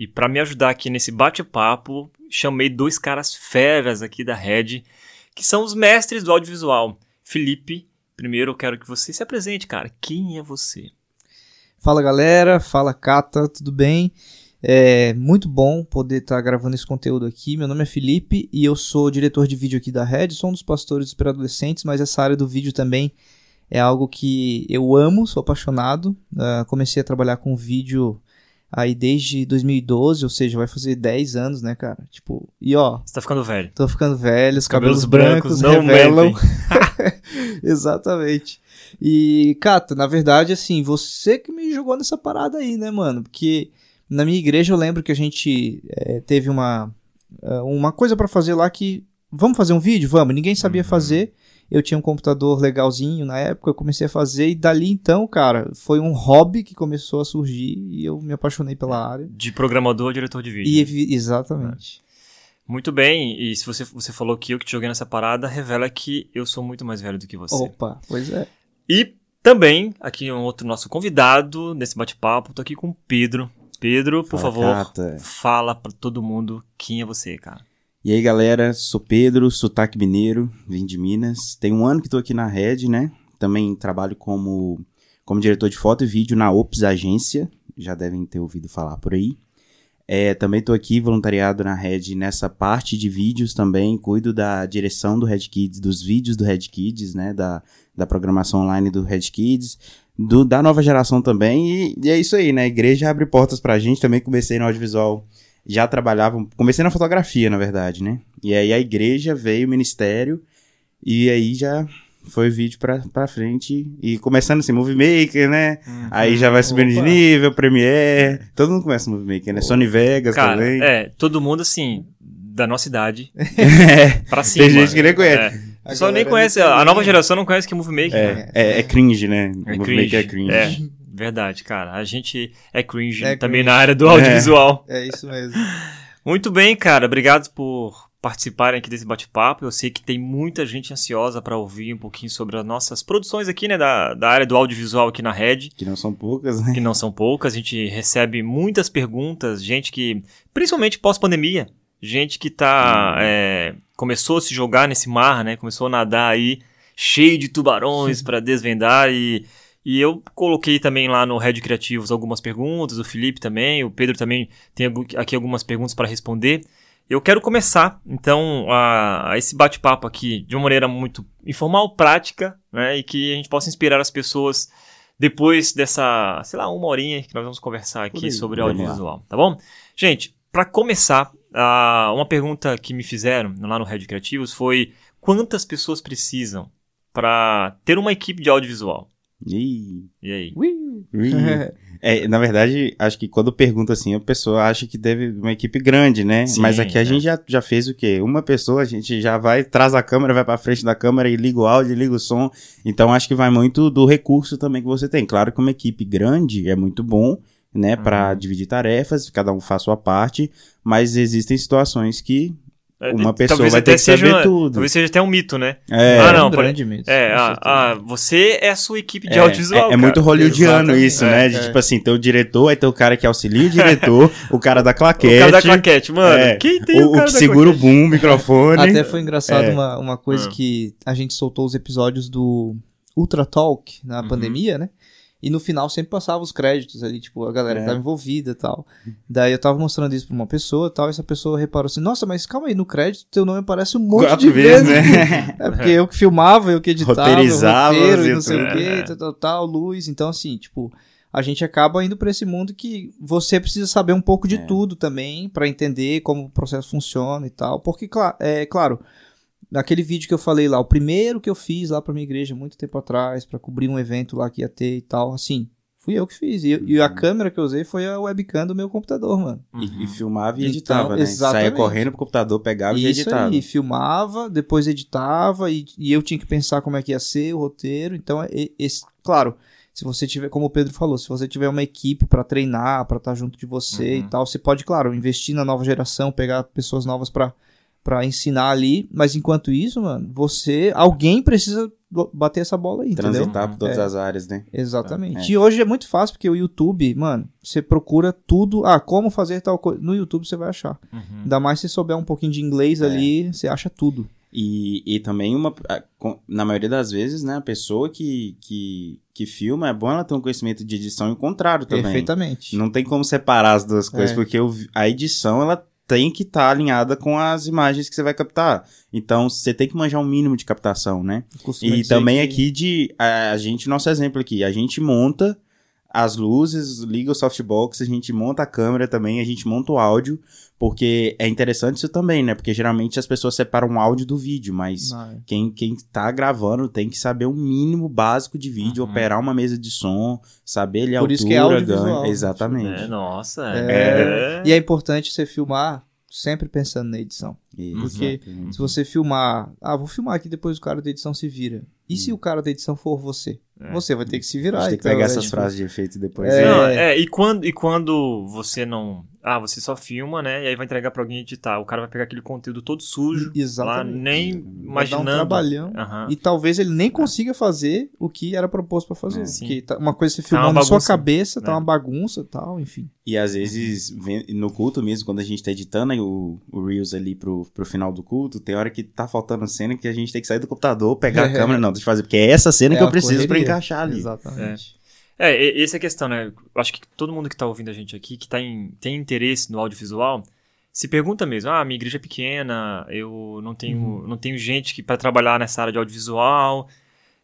e para me ajudar aqui nesse bate-papo, chamei dois caras feras aqui da Red, que são os mestres do audiovisual. Felipe, primeiro eu quero que você se apresente, cara. Quem é você? Fala galera, fala Cata, tudo bem? É muito bom poder estar tá gravando esse conteúdo aqui. Meu nome é Felipe e eu sou diretor de vídeo aqui da Red, sou um dos pastores para adolescentes, mas essa área do vídeo também é algo que eu amo, sou apaixonado. Uh, comecei a trabalhar com vídeo aí desde 2012, ou seja, vai fazer 10 anos, né, cara? Tipo, e ó. Você tá ficando velho. Tô ficando velho, os cabelos, cabelos brancos, não revelam. Exatamente. E, Cata, na verdade, assim, você que me jogou nessa parada aí, né, mano? Porque na minha igreja eu lembro que a gente é, teve uma, eh, uma coisa para fazer lá que. Vamos fazer um vídeo? Vamos. Ninguém sabia uhum. fazer. Eu tinha um computador legalzinho na época, eu comecei a fazer e dali então, cara, foi um hobby que começou a surgir e eu me apaixonei pela área. De programador a diretor de vídeo. E, exatamente. É. Muito bem, e se você, você falou que eu que te joguei nessa parada, revela que eu sou muito mais velho do que você. Opa, pois é. E também, aqui um outro nosso convidado nesse bate-papo, tô aqui com o Pedro. Pedro, por Fala, favor, Cata. fala para todo mundo quem é você, cara. E aí, galera, sou Pedro, sotaque mineiro, vim de Minas. Tem um ano que estou aqui na Red, né? Também trabalho como, como diretor de foto e vídeo na Ops Agência, já devem ter ouvido falar por aí. É, também estou aqui voluntariado na Red nessa parte de vídeos também, cuido da direção do Red Kids, dos vídeos do Red Kids, né? Da, da programação online do Red Kids, do, da nova geração também. E, e é isso aí, né? A igreja abre portas pra gente, também comecei no audiovisual já trabalhavam. Comecei na fotografia, na verdade, né? E aí a igreja veio, o ministério, e aí já foi vídeo pra, pra frente. E começando assim, Movie Maker, né? Uhum. Aí já vai subindo Opa. de nível, Premiere. Todo mundo começa Movie Maker, né? Sony Vegas Cara, também. É, todo mundo assim, da nossa idade. é. Pra cima. Tem gente que nem conhece. É. Só nem conhece, a nova geração não conhece que é Movie Maker. É, né? é, é, cringe, né? É Movie cringe. Maker é cringe. É. Verdade, cara. A gente é cringe é também cringe. na área do audiovisual. É, é isso mesmo. Muito bem, cara. Obrigado por participarem aqui desse bate-papo. Eu sei que tem muita gente ansiosa para ouvir um pouquinho sobre as nossas produções aqui, né, da, da área do audiovisual aqui na Red. Que não são poucas, né? Que não são poucas. A gente recebe muitas perguntas, gente que, principalmente pós-pandemia, gente que tá, hum. é, começou a se jogar nesse mar, né, começou a nadar aí cheio de tubarões para desvendar e e eu coloquei também lá no Red Criativos algumas perguntas, o Felipe também, o Pedro também tem aqui algumas perguntas para responder. Eu quero começar, então, a, a esse bate-papo aqui de uma maneira muito informal, prática, né, e que a gente possa inspirar as pessoas depois dessa, sei lá, uma horinha que nós vamos conversar aqui sobre audiovisual, tá bom? Gente, para começar, uh, uma pergunta que me fizeram lá no Red Criativos foi quantas pessoas precisam para ter uma equipe de audiovisual? Ih. E aí? é, na verdade, acho que quando pergunta assim, a pessoa acha que deve uma equipe grande, né? Sim, Mas aqui a é. gente já, já fez o quê? Uma pessoa, a gente já vai, traz a câmera, vai pra frente da câmera e liga o áudio, liga o som. Então acho que vai muito do recurso também que você tem. Claro que uma equipe grande é muito bom, né? Uhum. Para dividir tarefas, cada um faz sua parte, mas existem situações que uma pessoa talvez vai ter que saber uma, tudo. Talvez seja até um mito, né? É, ah, não, um grande mito. É, ah, ah, você é a sua equipe de é, audiovisual. É, é muito hollywoodiano isso, né? De, é. tipo assim, tem o diretor, aí tem o cara que auxilia o diretor, o cara da claquete. O cara da claquete, mano. É, quem tem o, o, o que segura claquete? o boom, o microfone. Até foi engraçado é. uma, uma coisa ah. que a gente soltou os episódios do Ultra Talk na uhum. pandemia, né? E no final sempre passava os créditos ali, tipo, a galera é. que tava envolvida e tal. Daí eu tava mostrando isso pra uma pessoa e tal, e essa pessoa reparou assim, nossa, mas calma aí, no crédito teu nome aparece um monte Quatro de vezes. né? é porque eu que filmava, eu que editava, Roteirizava, roteiro e não sei o é. tal, tal, tal, luz. Então, assim, tipo, a gente acaba indo para esse mundo que você precisa saber um pouco de é. tudo também para entender como o processo funciona e tal. Porque, é claro naquele vídeo que eu falei lá, o primeiro que eu fiz lá pra minha igreja muito tempo atrás, para cobrir um evento lá que ia ter e tal, assim, Fui eu que fiz. E, e a câmera que eu usei foi a webcam do meu computador, mano. E, e Uhum. filmava e Então, editava, né? Saía correndo pro computador, pegava e Isso editava. aí, filmava, depois editava e, e eu tinha que pensar como é que ia ser o roteiro. Então, e- esse, claro, se você tiver, como o Pedro falou, se você tiver uma equipe pra treinar, pra estar junto de você Uhum. e tal, você pode, claro, investir na nova geração, pegar pessoas novas pra para ensinar ali, mas enquanto isso, mano, você, alguém precisa bater essa bola aí, entendeu? Transitar por todas É. as áreas, né? Exatamente. É. E hoje é muito fácil, porque o YouTube, mano, você procura tudo. Ah, como fazer tal coisa. No YouTube você vai achar. Uhum. Ainda mais se souber um pouquinho de inglês É. ali, você acha tudo. E, e também, uma, na maioria das vezes, né, a pessoa que, que, que filma, é bom ela ter um conhecimento de edição e o contrário também. Perfeitamente. Não tem como separar as duas coisas, É. porque o a edição, ela tem que estar alinhada com as imagens que você vai captar. Então, você tem que manjar um mínimo de captação, né? E também que- aqui de a, a gente, nosso exemplo aqui, a gente monta as luzes, liga o softbox, a gente monta a câmera também, a gente monta o áudio, porque é interessante isso também, né? Porque geralmente as pessoas separam o áudio do vídeo, mas Não, é. quem, quem tá gravando tem que saber o mínimo básico de vídeo, Uhum. operar uma mesa de som, saber ali a Por isso que é altura, audiovisual, ganho. né? Exatamente. É, nossa. É. E é importante você filmar sempre pensando na edição. Porque Se você filmar, ah, vou filmar aqui depois o cara da edição se vira. E Hum. se o cara da edição for você? É. Você vai ter que se a virar. gente tem que então, pegar é, essas tipo, frases de efeito depois. É. né? Não, é, e quando, e quando você não. Ah, você só filma, né? E aí vai entregar pra alguém editar. O cara vai pegar aquele conteúdo todo sujo. Lá, Exatamente. nem Vai dar um imaginando. trabalhão. Aham. E talvez ele nem consiga fazer o que era proposto pra fazer. É. Sim. Porque tá- uma coisa você Tá filmando uma na sua cabeça, tá né? uma bagunça e tal, enfim. E às vezes, no culto mesmo, quando a gente tá editando aí o, o Reels ali pro, pro final do culto, tem hora que tá faltando cena que a gente tem que sair do computador, pegar a É. câmera, não, deixa eu fazer, porque é essa cena É que eu a preciso pra correria. encaixar ali. Exatamente. É, e- essa é a questão, né? Eu acho que todo mundo que tá ouvindo a gente aqui, que tá em, tem interesse no audiovisual, se pergunta mesmo, ah, minha igreja é pequena, eu não tenho, Uhum. não tenho gente que para trabalhar nessa área de audiovisual,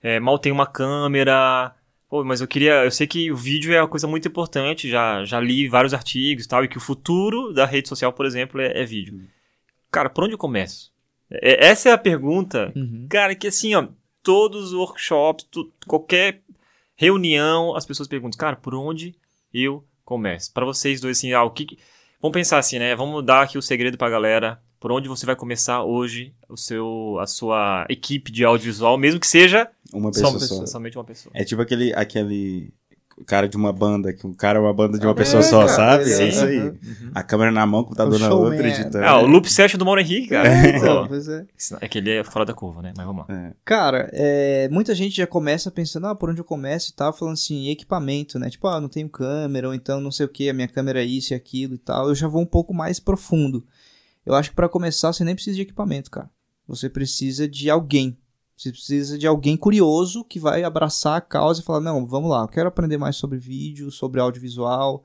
é, mal tenho uma câmera. Pô, mas eu queria, eu sei que o vídeo é uma coisa muito importante, já, já li vários artigos e tal, e que o futuro da rede social, por exemplo, é, é vídeo. Cara, por onde eu começo? É- essa é a pergunta Uhum. Cara, que assim, ó, todos os workshops, tu- qualquer reunião, as pessoas perguntam, cara, por onde eu começo? Pra vocês dois, assim, ah, o que. que- Vamos pensar assim, né? Vamos dar aqui o segredo pra galera. Por onde você vai começar hoje o seu, a sua equipe de audiovisual, mesmo que seja Uma só pessoa só. somente uma pessoa. É tipo aquele, aquele cara de uma banda, que o cara é uma banda de uma É, pessoa só, cara, sabe? É é- isso aí. Uhum. A câmera na mão, o computador O na outra, é. editando. Ah, o loop session do Mauro Henrique, cara. Então, Pô, pois é. é que ele é fora da curva, né? Mas vamos lá. É. Cara, é, muita gente já começa pensando, ah, por onde eu começo e tal, falando assim, equipamento, né? Tipo, ah, não tenho câmera, ou então não sei o que, a minha câmera é isso e aquilo e tal. Eu já vou um pouco mais profundo. Eu acho que pra começar você nem precisa de equipamento, cara. Você precisa de alguém. Você precisa de alguém curioso que vai abraçar a causa e falar, não, vamos lá, eu quero aprender mais sobre vídeo, sobre audiovisual,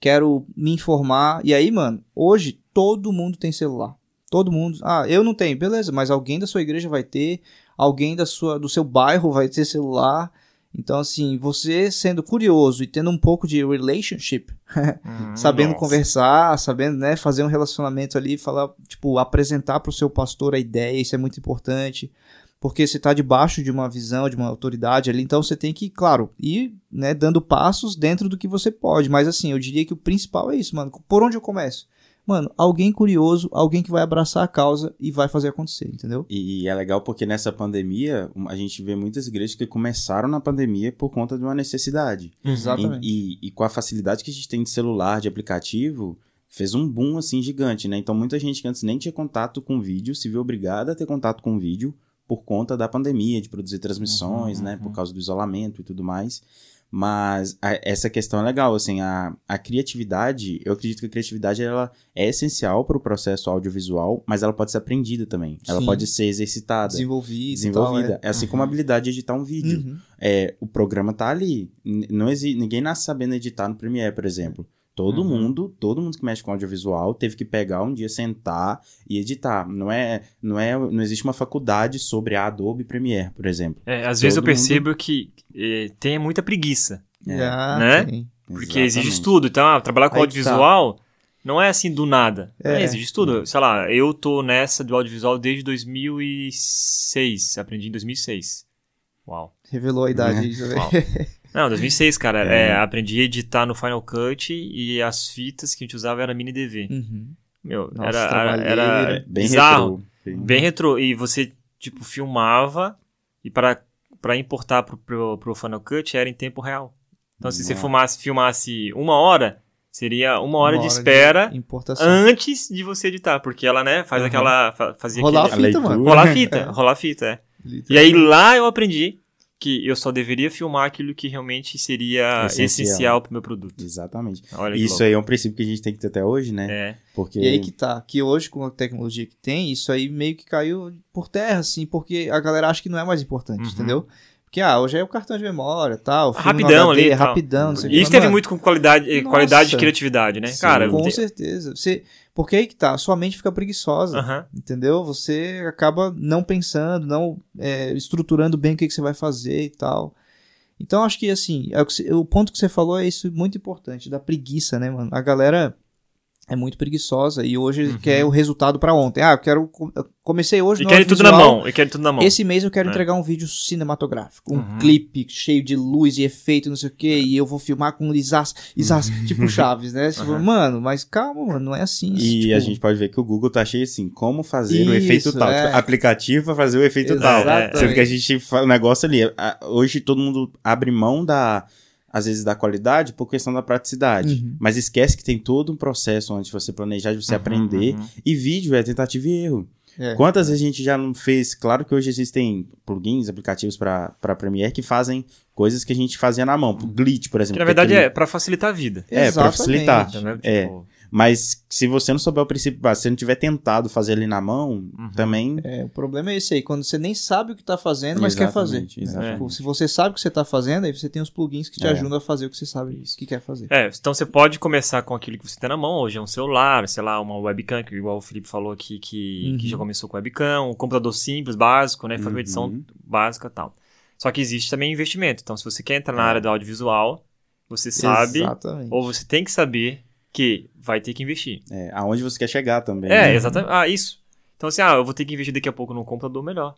quero me informar. E aí, mano, hoje todo mundo tem celular. Todo mundo. Ah, eu não tenho, beleza, mas alguém da sua igreja vai ter, alguém da sua, do seu bairro vai ter celular. Então, assim, você sendo curioso e tendo um pouco de relationship, Hum, sabendo nossa. conversar, sabendo, né, fazer um relacionamento ali, falar, tipo, apresentar pro seu pastor a ideia, isso é muito importante. Porque você tá debaixo de uma visão, de uma autoridade ali, então você tem que, claro, ir, né, dando passos dentro do que você pode. Mas assim, eu diria que o principal é isso, mano. Por onde eu começo? Mano, alguém curioso, alguém que vai abraçar a causa e vai fazer acontecer, entendeu? E é legal porque nessa pandemia, a gente vê muitas igrejas que começaram na pandemia por conta de uma necessidade. Exatamente. E, e- e com a facilidade que a gente tem de celular, de aplicativo, fez um boom assim gigante, né? Então muita gente que antes nem tinha contato com vídeo se viu obrigada a ter contato com vídeo por conta da pandemia, de produzir transmissões, Uhum, né? uhum. Por causa do isolamento e tudo mais. Mas a- essa questão é legal, assim, a, a criatividade, eu acredito que a criatividade ela é essencial para o processo audiovisual, mas ela pode ser aprendida também. Ela Sim. pode ser exercitada, desenvolvida. E tal, é assim Uhum. como a habilidade de editar um é. vídeo Uhum. é, o programa tá ali. Não exi ninguém nasce sabendo editar no Premiere, por exemplo. Todo Uhum. mundo, todo mundo que mexe com audiovisual teve que pegar um dia, sentar e editar. Não é, não é, não existe uma faculdade sobre a Adobe Premiere, por exemplo. É, às vezes eu Todo mundo- percebo que eh, tem muita preguiça. É, Ah, né? tem. Porque exige exatamente. estudo. Então, ah, trabalhar com Aí tá. audiovisual não é assim do nada. É. É, exige estudo. Sei lá, eu tô nessa do audiovisual desde 2006. Aprendi em 2006. Uau. Revelou a idade. É. Uau. Não, 2006, cara. É. É, aprendi a editar no Final Cut e as fitas que a gente usava era mini DV. Uhum. Meu, Nossa, era, era, era Bem bizarro. retrô. Bem- Bem retrô. E você, tipo, filmava e para para importar pro, pro, pro Final Cut era em tempo real. Então, se você filmasse, filmasse uma hora, seria uma hora Uma de espera importação. antes de você editar, porque ela, né, faz Uhum. aquela. fa- Fazia Rolar a aquele- A fita, mano. rolar a fita, É. rolar a fita, é. E aí lá eu aprendi que eu só deveria filmar aquilo que realmente seria Essencial. essencial, pro meu produto. Exatamente. Olha Isso louco. aí é um princípio que a gente tem que ter até hoje, né? É. Porque E aí que tá, que hoje com a tecnologia que tem, isso aí meio que caiu por terra, assim, porque a galera acha que não é mais importante, Uhum. entendeu? Porque, ah, hoje é o cartão de memória, tal, Rapidão HD, ali e tal. rapidão, não sei o E que. isso teve muito com qualidade, Nossa. qualidade de criatividade, né? Sim. Cara, Com certeza. Você, porque aí que tá, sua mente fica preguiçosa, Aham. entendeu? Você acaba não pensando, não é, estruturando bem o que, que você vai fazer e tal. Então, acho que, assim, é o ponto que você falou é isso muito importante, da preguiça, né, mano? A galera é muito preguiçosa e hoje Uhum. quer o resultado pra ontem. Ah, eu quero. eu comecei hoje E no querem tudo na mão. E querem tudo na mão. Esse mês eu quero É. entregar um vídeo cinematográfico, um Uhum. clipe cheio de luz e efeito, não sei o que, e eu vou filmar com isas, isas tipo Chaves, né? Uhum. Mano, mas calma, mano, não é assim. E tipo, a gente pode ver que o Google tá cheio assim, como fazer o Isso, efeito tal. é. Aplicativo pra fazer o efeito tal. Exatamente. Sendo que a gente faz o negócio ali. Hoje todo mundo abre mão da. Às vezes da qualidade por questão da praticidade. Uhum. Mas esquece que tem todo um processo antes de você planejar, de você Uhum, aprender. uhum. E vídeo é tentativa e erro. É. Quantas vezes a gente já não fez? Claro que hoje existem plugins, aplicativos para Premiere que fazem coisas que a gente fazia na mão. Glitch, por exemplo. Que na é verdade é pra facilitar a vida. É, Exatamente. facilitar. Entendeu? É. Mas se você não souber o princípio básico, se você não tiver tentado fazer ali na mão, Uhum. também. É, o problema é esse aí, quando você nem sabe o que tá fazendo, mas quer fazer. Exatamente, exatamente. Tipo, se você sabe o que você tá fazendo, aí você tem os plugins que te É. ajudam a fazer o que você sabe que quer fazer. É, então você pode começar com aquilo que você tem na mão. Hoje é um celular, sei lá, uma webcam, que igual o Felipe falou aqui, que, Uhum. que já começou com webcam, um computador simples, básico, né? Fazer uma edição Uhum. básica e tal. Só que existe também investimento. Então, se você quer entrar na área do audiovisual, você sabe, Exatamente. ou você tem que saber que vai ter que investir. É, aonde você quer chegar também. É, né? exatamente. Ah, isso. Então, assim, ah, eu vou ter que investir daqui a pouco num computador melhor,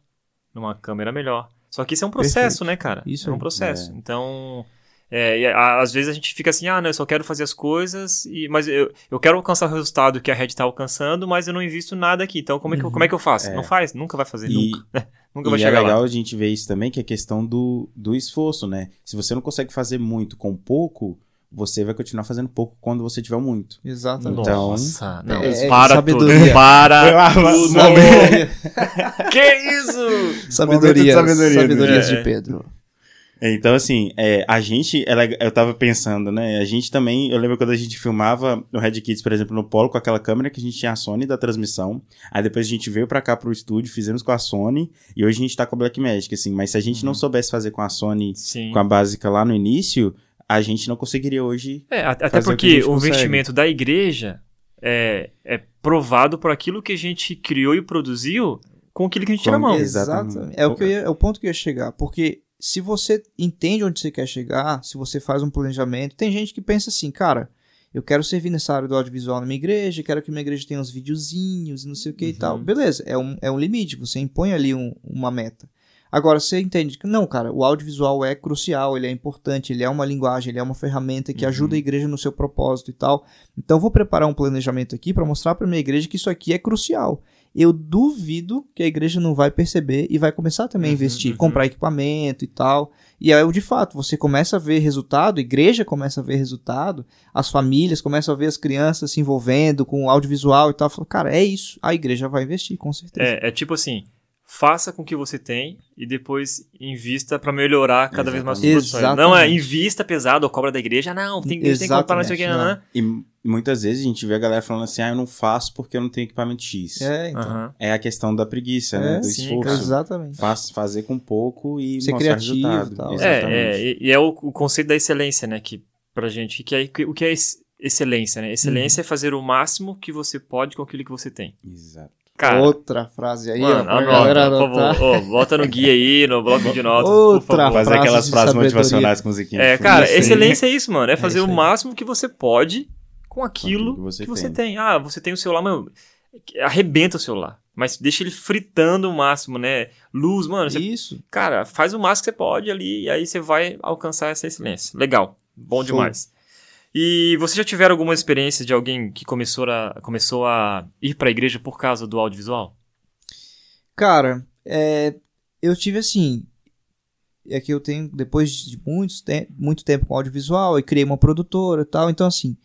numa câmera melhor. Só que isso é um processo, Perfeito. né, cara? Isso é um processo. É. Então, é, a- às vezes a gente fica assim, ah, não, eu só quero fazer as coisas, e, mas eu, eu quero alcançar o resultado que a Red tá alcançando, mas eu não invisto nada aqui. Então, como é que, eu, como é que eu faço? É. Não faz, nunca vai fazer, E, nunca. Nunca e vai é chegar legal lá. a gente ver isso também, que é a questão do, do esforço, né? Se você não consegue fazer muito com pouco, você vai continuar fazendo pouco quando você tiver muito. Exatamente. Então- Nossa, não, É, é para sabedoria. tudo, para tudo. Sabedoria, que isso? sabedoria, sabedoria do sabedorias de Pedro. Então, assim, é, a gente, ela- eu tava pensando, né? A gente também, eu lembro quando a gente filmava no Red Kids, por exemplo, no Polo, com aquela câmera que a gente tinha a Sony da transmissão. Aí depois a gente veio pra cá pro estúdio, fizemos com a Sony, e hoje a gente tá com a Blackmagic, assim. Mas se a gente não soubesse fazer com a Sony, Sim. com a básica lá no início, a gente não conseguiria hoje. É, a- até fazer o que a porque gente o, consegue. investimento da igreja é, é provado por aquilo que a gente criou e produziu com aquilo que a gente tinha na Com- mão. Exatamente. Exatamente. É o, que ia- é o ponto que eu ia chegar. Porque se você entende onde você quer chegar, se você faz um planejamento, tem gente que pensa assim, cara, eu quero servir nessa área do audiovisual na minha igreja, quero que minha igreja tenha uns videozinhos e não sei o que e tal. Beleza, é um, é um limite, você impõe ali um- uma meta. Agora, você entende que, não, cara, o audiovisual é crucial, ele é importante, ele é uma linguagem, ele é uma ferramenta que ajuda a igreja no seu propósito e tal. Então, vou preparar um planejamento aqui para mostrar para minha igreja que isso aqui é crucial. Eu duvido que a igreja não vai perceber e vai começar também a Uhum, investir, uhum. comprar equipamento e tal. E aí, de fato, você começa a ver resultado, a igreja começa a ver resultado, as famílias começam a ver as crianças se envolvendo com o audiovisual e tal. Fala, cara, é isso. A igreja vai investir, com certeza. É, é tipo assim, faça com o que você tem e depois invista pra melhorar cada vez mais suas produções. Exatamente. Não é invista pesado, a cobra da igreja, não, tem, tem que comprar não sei o que, Exatamente, né? E muitas vezes a gente vê a galera falando assim, ah, eu não faço porque eu não tenho equipamento X. É, É, então. Aham. a questão da preguiça, né? É, Do sim, esforço. cara. Exatamente. Faz, fazer com pouco e Ser mostrar criativo resultado. e tal. Exatamente. É, é, e, é o, o conceito da excelência, né? Que pra gente, que é, que- o que é ex- excelência, né? Excelência é fazer o máximo que você pode com aquilo que você tem. Exato. Cara, Outra frase aí, ó, mano, pra anota, galera por anotar. favor. Ô, bota no guia aí, no bloco de notas, Outra por favor. Fazer aquelas frases sabedoria. motivacionais com musiquinha. É, cara, Isso aí. excelência é isso, mano. É fazer isso o máximo que você pode com aquilo que você que você tem. tem. Ah, você tem o celular, meu, arrebenta o celular. Mas deixa ele fritando o máximo, né? Luz, mano. Você, Isso. cara, faz o máximo que você pode ali e aí você vai alcançar essa excelência. Legal. Bom Show. demais. E você já tiveram alguma experiência de alguém que começou a, começou a ir pra igreja por causa do audiovisual? Cara, é, eu tive assim. É que eu tenho, depois de muitos te muito tempo com audiovisual, eu criei uma produtora e tal. Então, assim,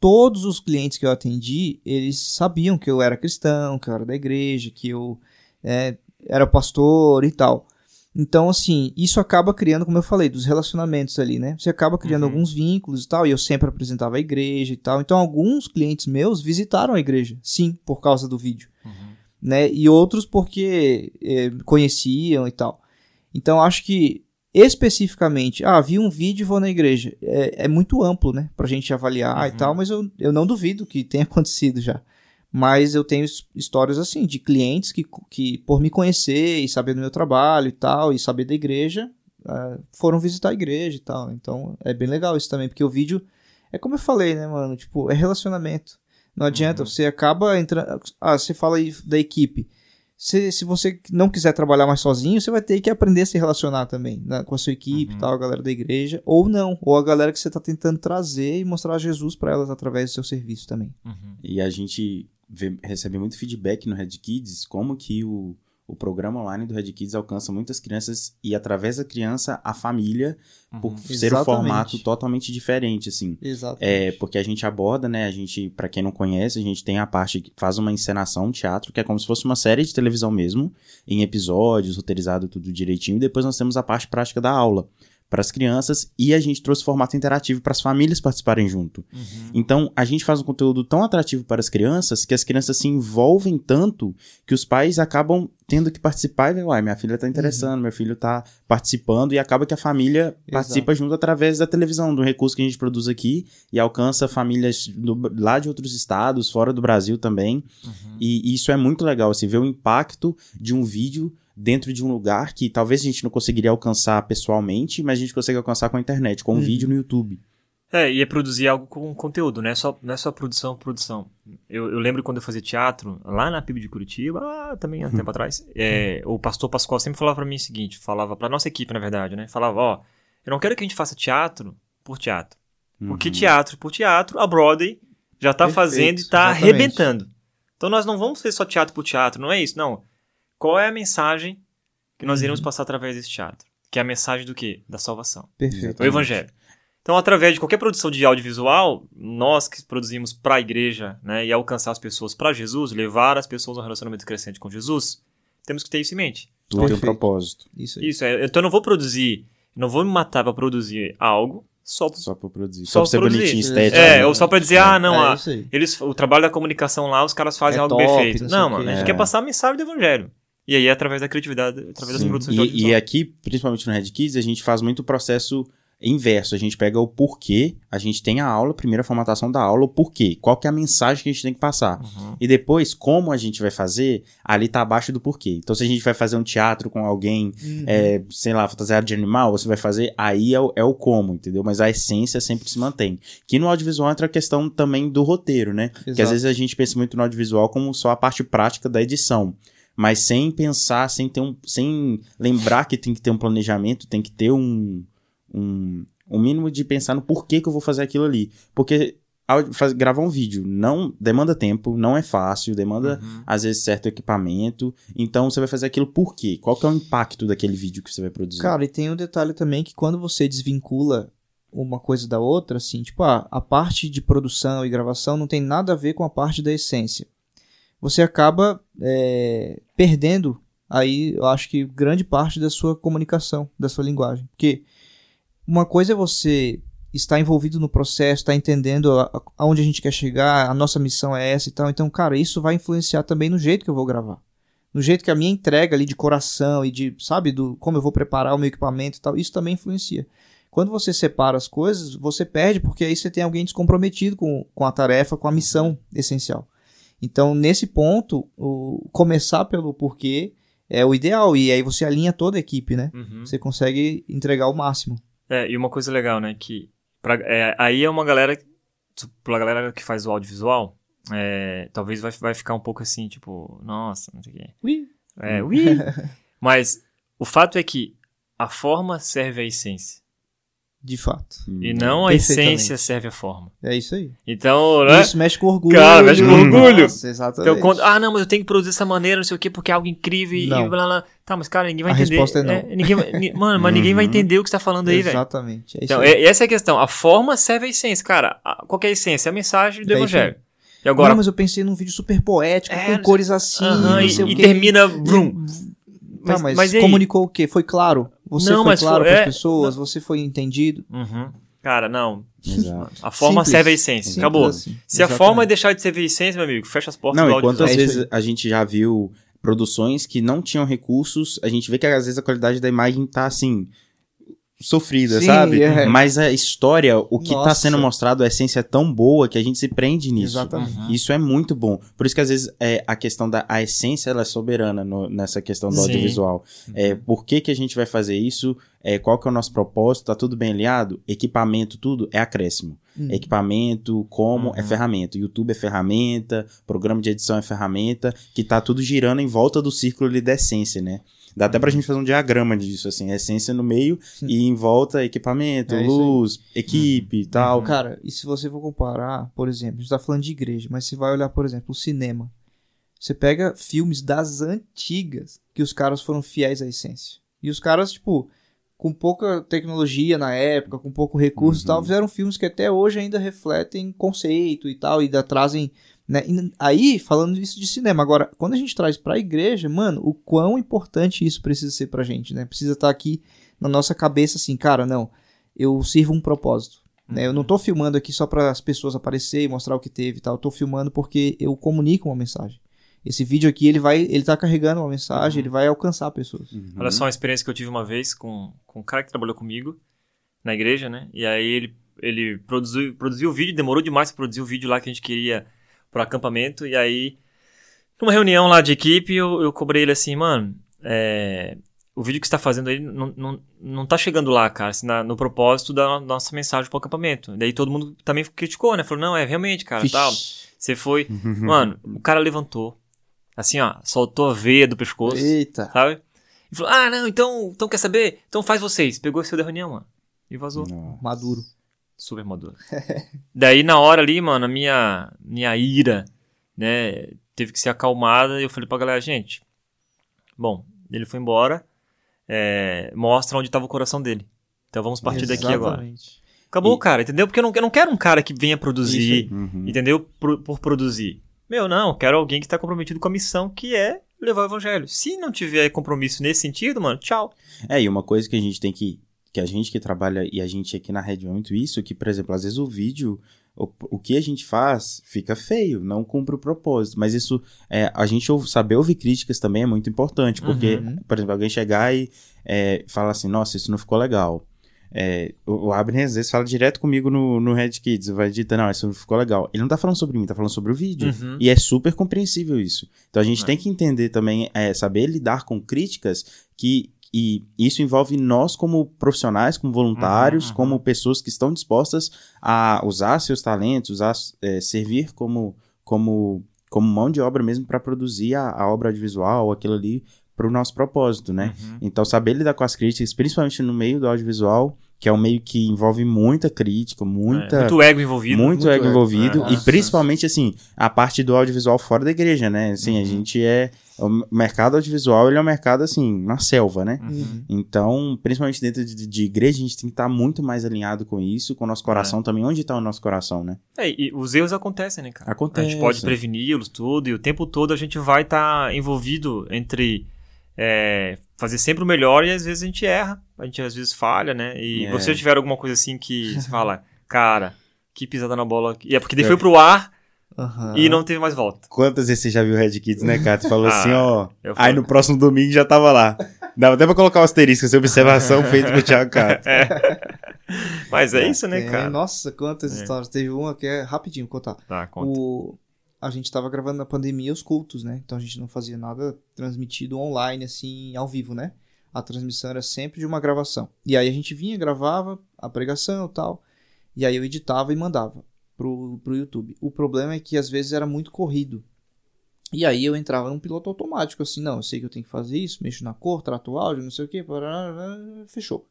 todos os clientes que eu atendi, eles sabiam que eu era cristão, que eu era da igreja, que eu é, era pastor e tal. Então, assim, isso acaba criando, como eu falei, dos relacionamentos ali, né? Você acaba criando Uhum. alguns vínculos e tal, e eu sempre apresentava a igreja e tal. Então, alguns clientes meus visitaram a igreja, sim, por causa do vídeo né? E outros porque eh, conheciam e tal. Então acho que especificamente, ah, vi um vídeo e vou na igreja. É, é muito amplo, né? Pra gente avaliar e Uhum. tal, mas eu, eu não duvido que tenha acontecido já. Mas eu tenho his- histórias assim, de clientes que, que por me conhecer e saber do meu trabalho e tal, e saber da igreja, ah, foram visitar a igreja e tal. Então é bem legal isso também, porque o vídeo é como eu falei, né, mano? Tipo, é relacionamento. Não adianta, Uhum. você acaba entrando. Ah, você fala aí da equipe. Se, se você não quiser trabalhar mais sozinho, você vai ter que aprender a se relacionar também né, com a sua equipe, Uhum. tal, a galera da igreja. Ou não, ou a galera que você está tentando trazer e mostrar Jesus para elas através do seu serviço também. Uhum. E a gente vê- recebe muito feedback no Red Kids, como que o, o programa online do Red Kids alcança muitas crianças e através da criança a família, por Uhum. ser um Exatamente. formato totalmente diferente, assim. Exato. É, porque a gente aborda, né? A gente, pra quem não conhece, a gente tem a parte que faz uma encenação, um teatro, que é como se fosse uma série de televisão mesmo, em episódios, roteirizado tudo direitinho, e depois nós temos a parte prática da aula para as crianças e a gente trouxe formato interativo para as famílias participarem junto. Uhum. Então, a gente faz um conteúdo tão atrativo para as crianças que as crianças se envolvem tanto que os pais acabam tendo que participar e ver, uai, minha filha tá interessando, meu filho tá participando e acaba que a família participa junto através da televisão, do recurso que a gente produz aqui e alcança famílias do- lá de outros estados, fora do Brasil também. Uhum. E isso é muito legal, você vê o impacto de um vídeo dentro de um lugar que talvez a gente não conseguiria alcançar pessoalmente, mas a gente consegue alcançar com a internet, com um Uhum. vídeo no YouTube. É, e é produzir algo com conteúdo, não é só, não é só produção, produção. Eu, eu lembro quando eu fazia teatro, lá na PIB de Curitiba, ah, também há tempo atrás, é, o pastor Pascoal sempre falava pra mim o seguinte, falava pra nossa equipe, na verdade, né? Falava, ó, eu não quero que a gente faça teatro por teatro. Porque Uhum. teatro por teatro, a Broadway já tá Perfeito, fazendo e tá exatamente. arrebentando. Então nós não vamos fazer só teatro por teatro, não é isso, não. Qual é a mensagem que nós Uhum. iremos passar através desse teatro? Que é a mensagem do quê? Da salvação. Perfeito. O evangelho. Então, através de qualquer produção de audiovisual, nós que produzimos para a igreja, né, e alcançar as pessoas para Jesus, levar as pessoas a um relacionamento crescente com Jesus, temos que ter isso em mente. Tudo tem um propósito. Isso aí. Isso, é, então eu não vou produzir, não vou me matar para produzir algo só Só pra produzir. Só Só, pra ser produzir. bonitinho, É, estético. é, né? ou só para dizer, ah, não, é ah, eles, o trabalho da comunicação lá, os caras fazem É algo top, bem feito. não Não, mano, a gente É. quer passar a mensagem do evangelho. E aí, através da criatividade, através das Sim. produções de E, e aqui, principalmente no Red Kids, a gente faz muito o processo inverso. A gente pega o porquê, a gente tem a aula, primeiro a formatação da aula, o porquê, qual que é a mensagem que a gente tem que passar. Uhum. E depois, como a gente vai fazer, ali tá abaixo do porquê. Então, se a gente vai fazer um teatro com alguém, Uhum. é, sei lá, fantasiado de animal, você vai fazer, aí é o, é o como, entendeu? Mas a essência sempre se mantém. Que no audiovisual entra a questão também do roteiro, né? Que às Exato. vezes a gente pensa muito no audiovisual como só a parte prática da edição. Mas sem pensar, sem ter um. sem lembrar que tem que ter um planejamento, tem que ter um. um, um mínimo de pensar no porquê que eu vou fazer aquilo ali. Porque ao faz- gravar um vídeo não demanda tempo, não é fácil, demanda Uhum. às vezes certo equipamento. Então você vai fazer aquilo por quê? Qual que é o impacto daquele vídeo que você vai produzir? Cara, e tem um detalhe também que quando você desvincula uma coisa da outra, assim, tipo, ah, a parte de produção e gravação não tem nada a ver com a parte da essência. Você acaba é, perdendo aí, eu acho que grande parte da sua comunicação, da sua linguagem. Porque uma coisa é você estar envolvido no processo, estar entendendo a- a- aonde a gente quer chegar, a nossa missão é essa e tal. Então, cara, isso vai influenciar também no jeito que eu vou gravar. No jeito que a minha entrega ali de coração e de, sabe, do como eu vou preparar o meu equipamento e tal, isso também influencia. Quando você separa as coisas, você perde porque aí você tem alguém descomprometido com, com a tarefa, com a missão essencial. Então, nesse ponto, o, começar pelo porquê é o ideal. E aí você alinha toda a equipe, né? Uhum. Você consegue entregar o máximo. É, e uma coisa legal, né, que pra- é, aí é uma galera, pra galera que faz o audiovisual, é, talvez vai, vai ficar um pouco assim, tipo, nossa, não sei o quê. Ui. É, ui. Mas o fato é que a forma serve à essência. De fato. E não a essência serve à forma. É isso aí. Então, né? Isso mexe com orgulho. Cara, mexe com orgulho. Nossa, exatamente. Então, quando, ah, não, mas eu tenho que produzir dessa maneira, não sei o quê, porque é algo incrível e Não. blá blá. Tá, mas cara, ninguém vai A entender. resposta é não. ninguém vai- ni- mano, mas ninguém vai Uhum. entender o que você tá falando aí, velho. Exatamente. É Então, aí. é- essa é a questão. A forma serve à essência. Cara, a- qual que é a essência? É a mensagem do É isso evangelho. E agora, Não, mas eu pensei num vídeo super poético, É, com cores assim, não sei e, o e termina. Brum. Tá, Mas- mas, e comunicou o quê? Foi claro? Você Não, foi mas claro para é, as pessoas? Você foi entendido? Uhum. Cara, não. Exato. A forma Simples. serve à essência. Simples Acabou. assim. Se a Exatamente. forma é deixar de servir a essência, meu amigo, fecha as portas Não, do e quantas. É vezes a gente já viu produções que não tinham recursos, a gente vê que às vezes a qualidade da imagem tá assim sofrida, Sim, sabe? é. Mas a história, o que tá Nossa. sendo mostrado, a essência é tão boa que a gente se prende nisso. Exatamente. Uhum. Isso é muito bom. Por isso que às vezes é, a questão da a essência ela é soberana no- nessa questão do Sim. audiovisual. É, por que, que a gente vai fazer isso? É, qual que é o nosso propósito? Tá tudo bem alinhado? Equipamento, tudo é acréscimo. Hum. Equipamento, como é Uhum. ferramenta. YouTube é ferramenta, programa de edição é ferramenta, que tá tudo girando em volta do círculo ali da essência, né? Dá até Uhum. pra gente fazer um diagrama disso, assim, essência no meio e em volta equipamento, É luz, equipe e tal. Cara, e se você for comparar, por exemplo, a gente tá falando de igreja, mas você vai olhar, por exemplo, o cinema. Você pega filmes das antigas que os caras foram fiéis à essência. E os caras, tipo, com pouca tecnologia na época, com pouco recurso e tal, Uhum. fizeram filmes que até hoje ainda refletem conceito e tal, e ainda trazem. Né? Aí, falando isso de cinema, agora, quando a gente traz pra igreja, mano, o quão importante isso precisa ser pra gente, né? Precisa estar aqui na nossa cabeça assim, cara, não, eu sirvo um propósito. Né? Eu não tô filmando aqui só para as pessoas aparecer e mostrar o que teve e tal. Eu tô filmando porque eu comunico uma mensagem. Esse vídeo aqui, ele vai, ele tá carregando uma mensagem, ele vai alcançar pessoas. Uhum. Olha só uma experiência que eu tive uma vez com, com um cara que trabalhou comigo na igreja, né? E aí ele, ele produziu, produziu o vídeo, demorou demais pra produzir o vídeo lá que a gente queria pro acampamento. E aí, numa reunião lá de equipe, eu, eu cobrei ele assim, mano, é, o vídeo que você tá fazendo aí não, não, não tá chegando lá, cara, assim, na- no propósito da nossa mensagem pro acampamento. Daí todo mundo também criticou, né? Falou, não, é realmente, cara, tal. Você foi. Mano, o cara levantou. Assim, ó, soltou a veia do pescoço Eita. sabe? E falou, ah, não, então, então quer saber? Então faz vocês. Pegou esse da reunião, mano. E vazou. Não. Maduro. Super maduro. Daí, na hora ali, mano, a minha, minha ira, né, teve que ser acalmada. E eu falei pra galera, gente, bom, ele foi embora, é, mostra onde tava o coração dele. Então vamos partir daqui agora. Exatamente. Acabou, E- cara, entendeu? Porque eu não, eu não quero um cara que venha produzir, Uhum. entendeu? Por, por produzir. Meu, não, eu quero alguém que tá comprometido com a missão, que é levar o evangelho. Se não tiver compromisso nesse sentido, mano, tchau. É, e uma coisa que a gente tem que. Que a gente que trabalha e a gente aqui na rede vê muito isso, que, por exemplo, às vezes o vídeo, o, o que a gente faz fica feio, não cumpre o propósito. Mas isso, é, a gente ouve- saber ouvir críticas também é muito importante, porque, Uhum. por exemplo, alguém chegar e é, falar assim, nossa, isso não ficou legal. É, o, Abner às vezes fala direto comigo no, no Red Kids, vai dizer, não, isso não ficou legal. Ele não tá falando sobre mim, tá falando sobre o vídeo. Uhum. E é super compreensível isso. Então a gente É. tem que entender também, é, saber lidar com críticas que. E isso envolve nós como profissionais, como voluntários, Uhum, uhum. como pessoas que estão dispostas a usar seus talentos, usar, é, servir como, como, como mão de obra mesmo para produzir a, a obra audiovisual, aquilo ali, para o nosso propósito, né? Uhum. Então, saber lidar com as críticas, principalmente no meio do audiovisual, que é um meio que envolve muita crítica, muita. É, muito ego envolvido. Muito, Muito ego ego. envolvido. É. E principalmente, assim, a parte do audiovisual fora da igreja, né? Assim, a Uhum. gente é. O mercado audiovisual, ele é um mercado, assim, na selva, né? Uhum. Então, principalmente dentro de, de igreja, a gente tem que estar muito mais alinhado com isso, com o nosso coração também. Onde está o nosso coração, né? É, e os erros acontecem, né, cara? Acontece. A gente pode preveni-los tudo, e o tempo todo a gente vai estar envolvido entre é, fazer sempre o melhor e às vezes a gente erra, a gente às vezes falha, né? E É. você tiver alguma coisa assim que você fala, cara, que pisada na bola. E é porque daí É. foi pro ar Aham. e não teve mais volta. Quantas vezes você já viu Red Kids, né, cara? Tu falou Ah, assim, ó. Aí no próximo domingo já tava lá. Dava até pra colocar o asterisco, essa observação feita pelo Thiago Cato. Mas é isso, né, Tem- cara? Nossa, quantas É. histórias. Teve uma que é rapidinho contar. Tá, conta. O... A gente tava gravando na pandemia os cultos, né? Então a gente não fazia nada transmitido online, assim, ao vivo, né? A transmissão era sempre de uma gravação. E aí a gente vinha, gravava a pregação e tal. E aí eu editava e mandava. pro, pro YouTube. O problema é que às vezes era muito corrido. E aí eu entrava num piloto automático, assim, não, eu sei que eu tenho que fazer isso, mexo na cor, trato o áudio, não sei o que, fechou.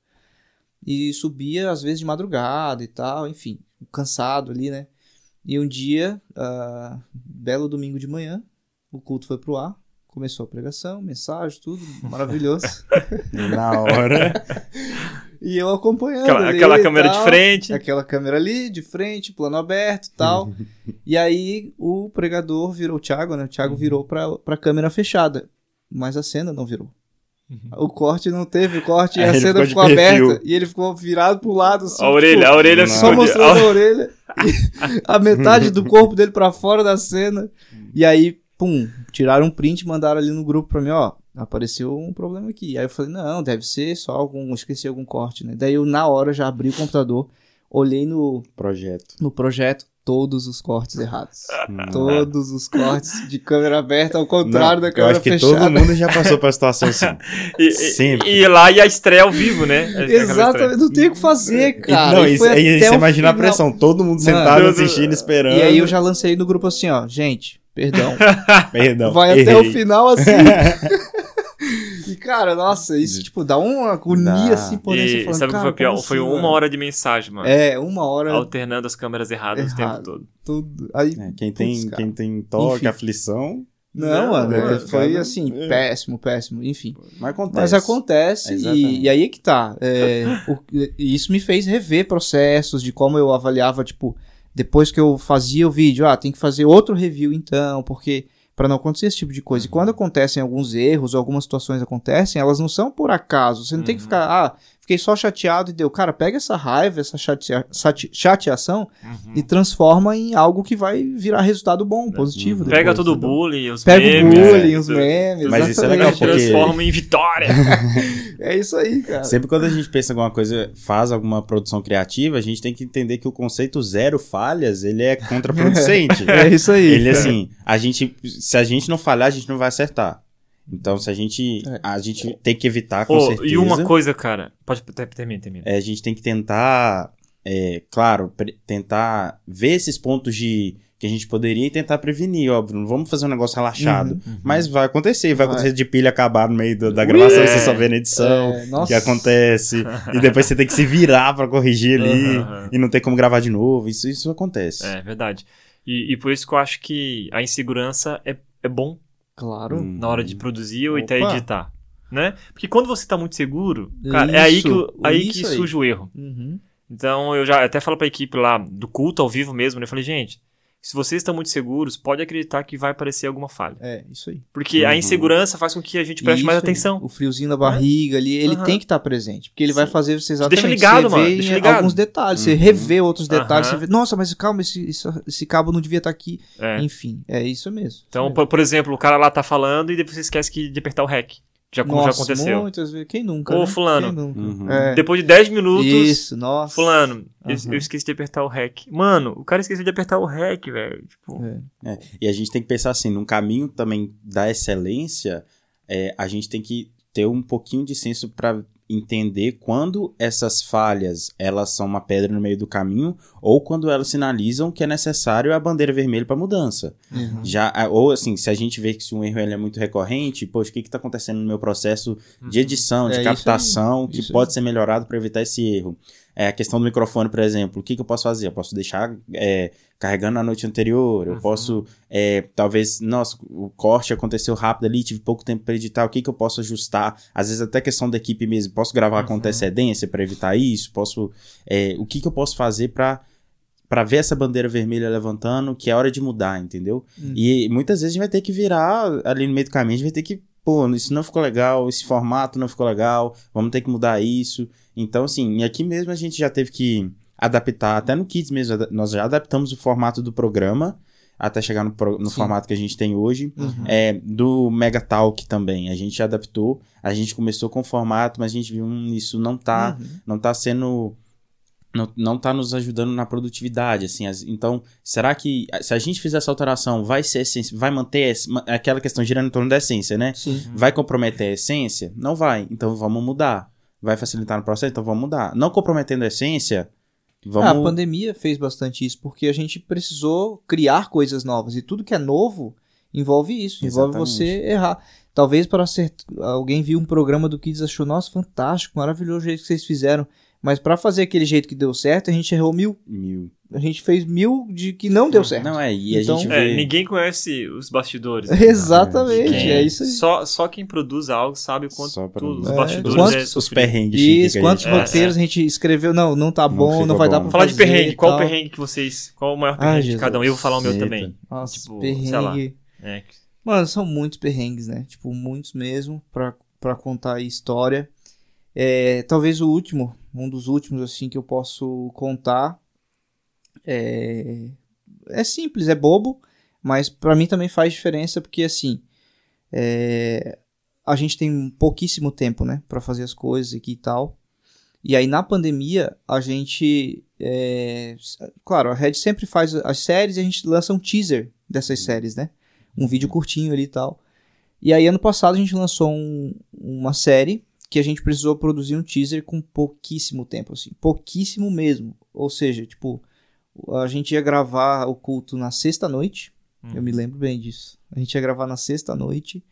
E subia às vezes de madrugada e tal, enfim, cansado ali, né? E um dia, uh, belo domingo de manhã, o culto foi pro ar, começou a pregação, mensagem, tudo maravilhoso. Na hora. e eu acompanhando. Aquela, aquela câmera tal, de frente. Aquela câmera ali, de frente, plano aberto tal. e aí o pregador virou, o Thiago, né? O Thiago Uhum. virou pra, pra câmera fechada. Mas a cena não virou. O corte não teve o corte e a cena ficou ficou aberta. E ele ficou virado pro lado. Assim, A orelha, tipo, a orelha só de- mostrando a orelha. a metade do corpo dele pra fora da cena. E aí, pum, tiraram um print e mandaram ali no grupo pra mim, ó. Apareceu um problema aqui. Aí eu falei, não, deve ser só algum. Esqueci algum corte, né? Daí eu, na hora, já abri o computador, olhei no, Projeto. no projeto, todos os cortes errados. Hum. Todos os cortes de câmera aberta, ao contrário da eu câmera acho que fechada. todo mundo já passou por situação assim. E, e- Sempre. e lá e a estreia ao vivo, né? Exatamente, não tem o que fazer, cara. não, E isso, foi aí até você o imagina a final. pressão, todo mundo Mano, sentado assistindo, esperando. E aí eu já lancei no grupo assim, ó, gente, perdão. Perdão. vai até o errei. final assim. e cara, nossa, isso tipo dá uma agonia Dá. assim por dentro. E falando, sabe o que foi pior? como Foi assim, uma mano? hora de mensagem, mano. É, uma hora Alternando as câmeras erradas o tempo Errado. todo. tudo. Aí, É, quem, tem, cara. quem tem toque, Enfim. aflição, não, Não, mano, é, foi cara, assim, é. péssimo, péssimo, enfim. mas acontece. Mas acontece e, e aí é que tá. É, o- isso me fez rever processos de como eu avaliava, tipo, depois que eu fazia o vídeo, ah, tem que fazer outro review então, porque para não acontecer esse tipo de coisa. E quando acontecem alguns erros ou algumas situações acontecem, elas não são por acaso. Você não tem que Uhum. ficar, ah, fiquei só chateado e deu. Cara, pega essa raiva, essa chatea- chate- chateação Uhum. e transforma em algo que vai virar resultado bom, positivo. Uhum. Pega depois, todo o bullying, os Pega memes. o bullying, né? os memes. Mas isso é exatamente. legal, porque- Transforma em vitória. É isso aí, cara. Sempre quando a gente pensa em alguma coisa, faz alguma produção criativa, a gente tem que entender que o conceito zero falhas, ele é contraproducente. É isso aí. ele cara. assim, a gente, se a gente não falhar, a gente não vai acertar. Então, se a gente, É. a gente tem que evitar com Ô, certeza. e uma coisa, cara. Pode ter- termina, termina. é, a gente tem que tentar, é, claro, tentar ver esses pontos de que a gente poderia tentar prevenir, óbvio. Não vamos fazer um negócio relaxado. Uhum. Mas vai acontecer, vai, Vai. acontecer de pilha acabar no meio do- da gravação, É. você só vê na edição. É, que acontece. e depois você tem que se virar pra corrigir ali. Aham. E não tem como gravar de novo. Isso, isso acontece. É verdade. E, e por isso que eu acho que a insegurança é, é bom Claro. Hum. na hora de produzir ou até editar. Né? Porque quando você tá muito seguro, cara, é aí que, o- Isso, aí que isso aí. surge o erro. Uhum. Então eu já até falo pra equipe lá do culto ao vivo mesmo, né? Eu falei, gente, se vocês estão muito seguros, pode acreditar que vai aparecer alguma falha. É, isso aí. Porque a Uhum. insegurança faz com que a gente preste mais Isso aí. atenção. O friozinho na barriga ali, ele Aham. tem que estar presente. Porque ele vai Sim. fazer você deixa exatamente ligado, você mano, deixa ligado. alguns detalhes. Você Uhum. revê outros detalhes. Vê, Nossa, mas calma, esse, isso- esse cabo não devia estar aqui. É. Enfim, é isso mesmo. Então, Isso por, por exemplo, o cara lá tá falando e depois você esquece que- de apertar o REC. Já, como Nossa, já aconteceu. muitas vezes. Quem nunca? Ô, né? fulano. Quem nunca? Uhum. É. Depois de 10 minutos, Isso, nossa. fulano, eu, Aham. eu esqueci de apertar o REC. Mano, o cara esqueceu de apertar o REC, velho. Tipo, É. É, E a gente tem que pensar assim, num caminho também da excelência, é, a gente tem que ter um pouquinho de senso para entender quando essas falhas elas são uma pedra no meio do caminho ou quando elas sinalizam que é necessário a bandeira vermelha para mudança. Uhum. Já, ou assim, se a gente vê que se um erro ele é muito recorrente, poxa, o que está acontecendo no meu processo de edição, É de isso captação, que isso pode aí. ser melhorado para evitar esse erro? É a questão do microfone, por exemplo. O que, que eu posso fazer? Eu posso deixar é, carregando na noite anterior. Eu Uhum. posso, é, talvez, nossa, o corte aconteceu rápido ali, tive pouco tempo para editar. O que, que eu posso ajustar? Às vezes até questão da equipe mesmo. Posso gravar com Uhum. antecedência para evitar isso? Posso, é, o que, que eu posso fazer para para ver essa bandeira vermelha levantando, que é hora de mudar, entendeu? Hum. E muitas vezes a gente vai ter que virar ali no meio do caminho, a gente vai ter que, pô, isso não ficou legal, esse formato não ficou legal, vamos ter que mudar isso. Então, assim, e aqui mesmo a gente já teve que adaptar, até no Kids mesmo, nós já adaptamos o formato do programa até chegar no, pro- no formato que a gente tem hoje. Uhum. É, do Mega Talk também, a gente adaptou, a gente começou com o formato, mas a gente viu, hum, isso não tá, Uhum. não tá sendo não, não tá nos ajudando na produtividade, assim, as- então, será que se a gente fizer essa alteração, vai ser essência, vai manter essa- aquela questão girando em torno da essência, né? Sim. Vai comprometer a essência? Não vai, então vamos mudar. Vai facilitar no processo? Então vamos mudar. Não comprometendo a essência, Vamos... Ah, a pandemia fez bastante isso, porque a gente precisou criar coisas novas. E tudo que é novo envolve isso, envolve Exatamente. você errar. Talvez para ser alguém viu um programa do Kids achou, nossa, fantástico, maravilhoso o jeito que vocês fizeram. Mas para fazer aquele jeito que deu certo, a gente errou mil. Mil. A gente fez mil de que não deu certo. Não, é, e a Então- gente É, vê... ninguém conhece os bastidores. Exatamente, Quem- é isso aí. Só, só quem produz algo sabe o quanto pra- os É, bastidores quantos- é Os perrengues Isso, a quantos gente- É, roteiros a gente escreveu, não, não tá bom, não, vai dar bom. pra Falar de fazer perrengue, e qual tal. perrengue que vocês. Qual o maior Ai, perrengue de Jesus. cada um? Eu vou falar o meu Eita. também. Nossa, Tipo, perrengue. sei lá. É, Mano, são muitos perrengues, né? Tipo, muitos mesmo pra, pra contar a história. É, talvez o último, um dos últimos, assim, que eu posso contar. É, é simples, é bobo, mas pra mim também faz diferença porque, assim, é, a gente tem pouquíssimo tempo, né? Pra fazer as coisas aqui e tal. E aí, na pandemia, a gente. é, claro, a Red sempre faz as séries e a gente lança um teaser dessas séries, né? um vídeo curtinho ali e tal. E aí, ano passado, a gente lançou um- uma série que a gente precisou produzir um teaser com pouquíssimo tempo, assim. Pouquíssimo mesmo. Ou seja, tipo, a gente ia gravar o culto na sexta-noite. Eu me lembro bem disso. A gente ia gravar na sexta-noite.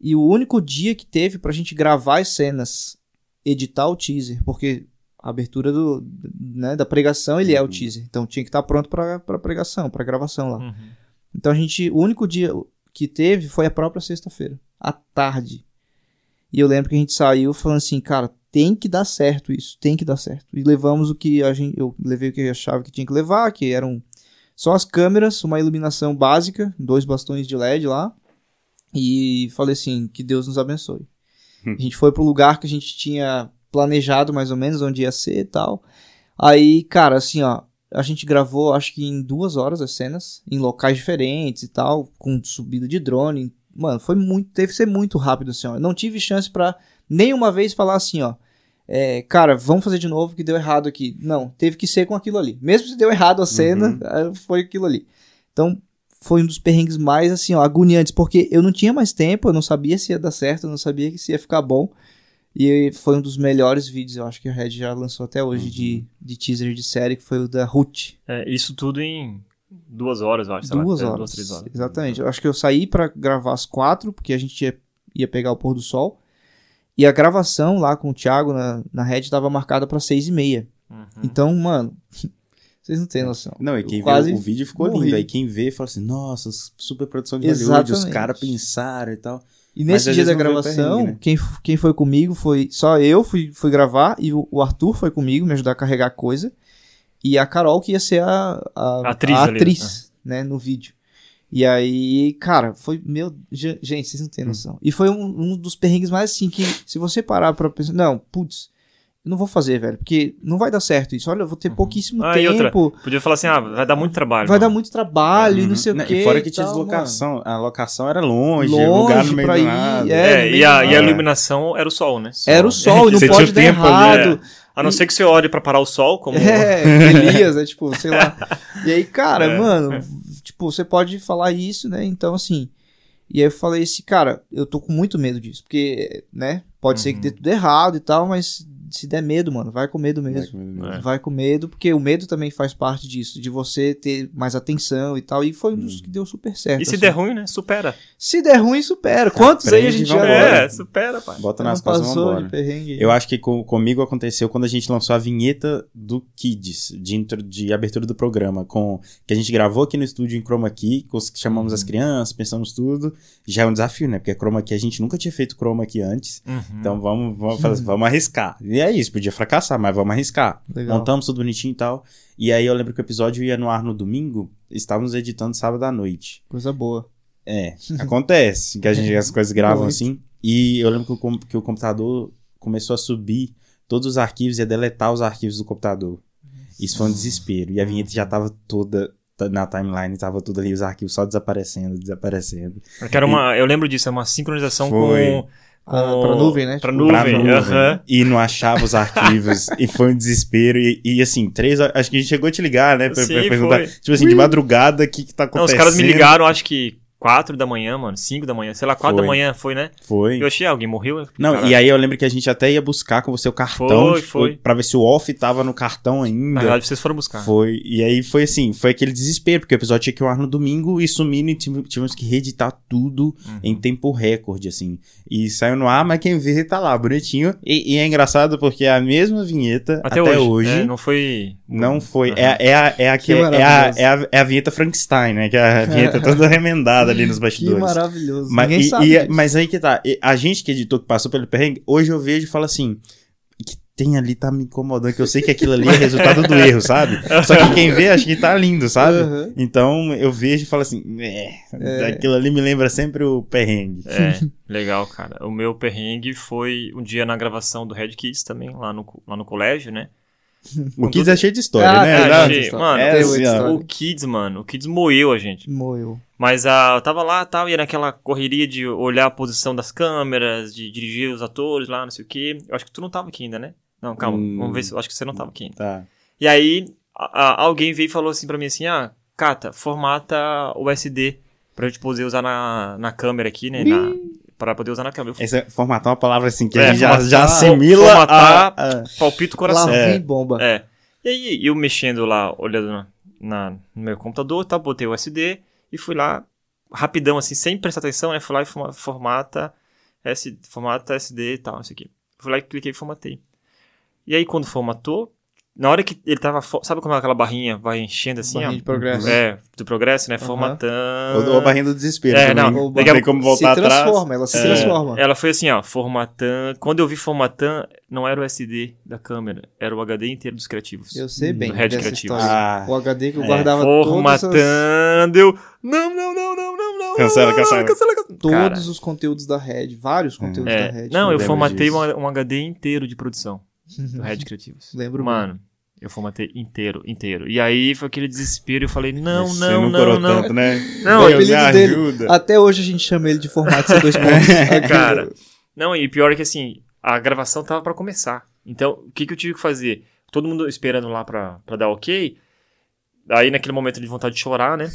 E o único dia que teve pra gente gravar as cenas, editar o teaser, porque a abertura do, né, da pregação, ele é o Uhum. teaser. Então tinha que estar pronto pra, pra pregação, pra gravação lá. Uhum. Então a gente, o único dia que teve foi a própria sexta-feira, à tarde. E eu lembro que a gente saiu falando assim, cara, tem que dar certo isso, tem que dar certo. E levamos o que a gente, eu levei o que eu achava que tinha que levar, que eram só as câmeras, uma iluminação básica, dois bastões de LED lá. E falei assim, que Deus nos abençoe. Hum. A gente foi pro lugar que a gente tinha planejado mais ou menos onde ia ser e tal. Aí, cara, assim, ó, a gente gravou acho que em duas horas as cenas, em locais diferentes e tal, com subida de drone. Mano, foi muito, teve que ser muito rápido assim, ó. Eu não tive chance pra nenhuma vez falar assim, ó. é, cara, vamos fazer de novo que deu errado aqui. Não, teve que ser com aquilo ali. Mesmo se deu errado a cena, Uhum. foi aquilo ali. Então, foi um dos perrengues mais, assim, ó, agoniantes, porque eu não tinha mais tempo, eu não sabia se ia dar certo, eu não sabia se ia ficar bom. E foi um dos melhores vídeos, eu acho que a Red já lançou até hoje, de, de teaser de série, que foi o da Ruth. É, isso tudo em duas horas, eu acho. sei lá, Duas é, horas. Duas, três horas. Exatamente. Eu acho que eu saí pra gravar às quatro, porque a gente ia, ia pegar o pôr do sol. E a gravação lá com o Thiago na, na Red estava marcada pra seis e meia. Uhum. Então, mano, vocês não têm noção. Não, e Eu quem vê o vídeo ficou morri. lindo. Aí quem vê fala assim, nossa, super produção de Hollywood, os Exatamente. caras pensaram e tal. E Mas nesse às dia da gravação, né? quem, quem foi comigo foi só eu, fui, fui gravar, e o, o Arthur foi comigo me ajudar a carregar coisa. E a Carol que ia ser a, a, Atriz a ali, atriz, né, no vídeo. E aí, cara, foi. Meu. ge- Gente, vocês não Hum. têm noção. E foi um, um dos perrengues mais assim que, se você parar pra pensar. Não, putz, eu não vou fazer, velho. Porque não vai dar certo isso. Olha, eu vou ter pouquíssimo Ah, outra, tempo. Podia falar assim, ah, vai dar muito trabalho. Vai dar mano. muito trabalho e não sei o Né, quê. E fora que tinha deslocação. A locação era longe, Longe lugar no meio pra do ir, nada. é. É, e, a, e a iluminação era o sol, né? Era o sol, e não pode o dar tempo ali, errado. A não ser que você olhe pra parar o sol, como... É, Elias, é tipo, sei lá. E aí, cara, É. mano, tipo, você pode falar isso, né? Então, assim. E aí eu falei assim, cara, eu tô com muito medo disso. Porque, né? Pode ser que Uhum. dê tudo errado e tal, mas se der medo, mano, vai com medo mesmo. É. Vai com medo, porque o medo também faz parte disso, de você ter mais atenção e tal. E foi um dos que deu super certo. E se assim. der ruim, né? Supera. Se der ruim, supera. Quantos aí a Aprende gente já. É, supera, pai. Bota nas costas e? Eu acho que com- comigo aconteceu quando a gente lançou a vinheta do Kids, de, intro- de abertura do programa, com que a gente gravou aqui no estúdio em Chroma Key, com os- chamamos as crianças, pensamos tudo. Já é um desafio, né? Porque Chroma Key a gente nunca tinha feito Chroma Key antes. Uhum. Então vamos, vamos, fazer- vamos arriscar. E é isso, podia fracassar, mas vamos arriscar. Legal. Montamos tudo bonitinho e tal. E aí eu lembro que o episódio ia no ar no domingo, estávamos editando sábado à noite. Coisa boa. É, acontece que a gente as coisas gravam assim. E eu lembro que o, que o computador começou a subir todos os arquivos e a deletar os arquivos do computador. Isso foi um desespero. E a vinheta já tava toda na timeline, tava tudo ali, os arquivos só desaparecendo, desaparecendo. Que era uma, eu lembro disso, é uma sincronização Foi. com... com Ah, pra nuvem, né? Pra Tipo, nuvem, Pra nuvem. aham. E não achava os arquivos. e foi um desespero. E, e, assim, três horas. Acho que a gente chegou a te ligar, né? Pra, Sim, pra perguntar. foi. Tipo assim, de madrugada, o que, que tá Não, acontecendo? os caras me ligaram, acho que 4 da manhã, mano, 5 da manhã, sei lá, 4 da Foi. manhã foi, né? Foi. Eu achei, alguém morreu? Não, Caralho. e aí eu lembro que a gente até ia buscar com você o cartão, Foi, tipo, foi. pra ver se o off tava no cartão Na ainda. verdade, vocês foram buscar. Foi, e aí foi assim, foi aquele desespero, porque o episódio tinha que ir ao ar no domingo e sumindo e tive- tivemos que reeditar tudo Uhum. em tempo recorde, assim. E saiu no ar, mas quem vê tá lá, bonitinho. E, e é engraçado porque a mesma vinheta Até, até, hoje. hoje, é, não foi. não foi. Uhum. É, é, a, é, a, que é, a, maravilhoso. é, a, é a vinheta Frankenstein, né? Que é a vinheta toda remendada ali nos Que bastidores. maravilhoso. Mas, Ninguém e- sabe e- disso. mas aí que tá. A gente que editou, que passou pelo perrengue, hoje eu vejo e falo assim. Que tem ali tá me incomodando, que eu sei que aquilo ali é resultado do erro, sabe? Só que quem vê acha que tá lindo, sabe? Aham. Então eu vejo e falo assim, é, aquilo ali me lembra sempre o perrengue. É, legal, cara. O meu perrengue foi um dia na gravação do Red Kids também, lá no, lá no colégio, né? O Kids é cheio de história, Ah, né? é, achei- mano, é assim, história. O Kids, mano, o Kids moeu a gente. Moeu. Mas ah, eu tava lá tal, e era aquela correria de olhar a posição das câmeras, de dirigir os atores lá, não sei o quê. Eu acho que tu não tava aqui ainda, né? Não, calma, Hum. vamos ver se eu acho que você não tava aqui ainda. Tá. E aí, a- a- alguém veio e falou assim pra mim assim: ah, Cata, formata o SD pra gente poder usar na, na câmera aqui, né? Na, pra poder usar na câmera. Eu Essa é formatar uma palavra assim que É, a gente já, formatar- já assimila formatar- a, a- palpito o Lá coração. É. vem bomba. É. E aí, eu mexendo lá, olhando na, na- no meu computador, tá, botei o SD e fui lá, rapidão, assim, sem prestar atenção, né? Fui lá e forma- formata, S, formata SD e tal, isso aqui. Fui lá e cliquei e formatei. E aí, quando formatou, na hora que ele tava. fo- Sabe como aquela barrinha vai enchendo assim, Barrinha ó? de progresso. É, do progresso, né? Aham. Formatando. ou a barrinha do desespero É, também. não, a tem como voltar se atrás. transforma, ela se É. transforma. Ela foi assim, ó, formatando. Quando eu vi formatando, não era o SD da câmera, era o HD inteiro dos criativos. Eu sei bem Do Red Criativos. Ah, O HD que eu É. guardava todas as- Formatando. Eu, Não, não, não, não, não, não. Cancela, cancela. cancela, cancela. todos Cara, os conteúdos da Red, vários conteúdos é, da Red. não, eu lembro formatei um, um HD inteiro de produção do Red Criativos. Lembro Mano, eu formatei inteiro, inteiro. E aí foi aquele desespero, eu falei, não, você não, não não, não. tanto, né? Não, Deus, me apelido dele- ajuda. Até hoje a gente chama ele de formato C2 pontos. Cara, não, e pior é que assim, a gravação tava pra começar. Então, o que que eu tive que fazer? Todo mundo esperando lá pra, pra dar ok. Aí, naquele momento de vontade de chorar, né?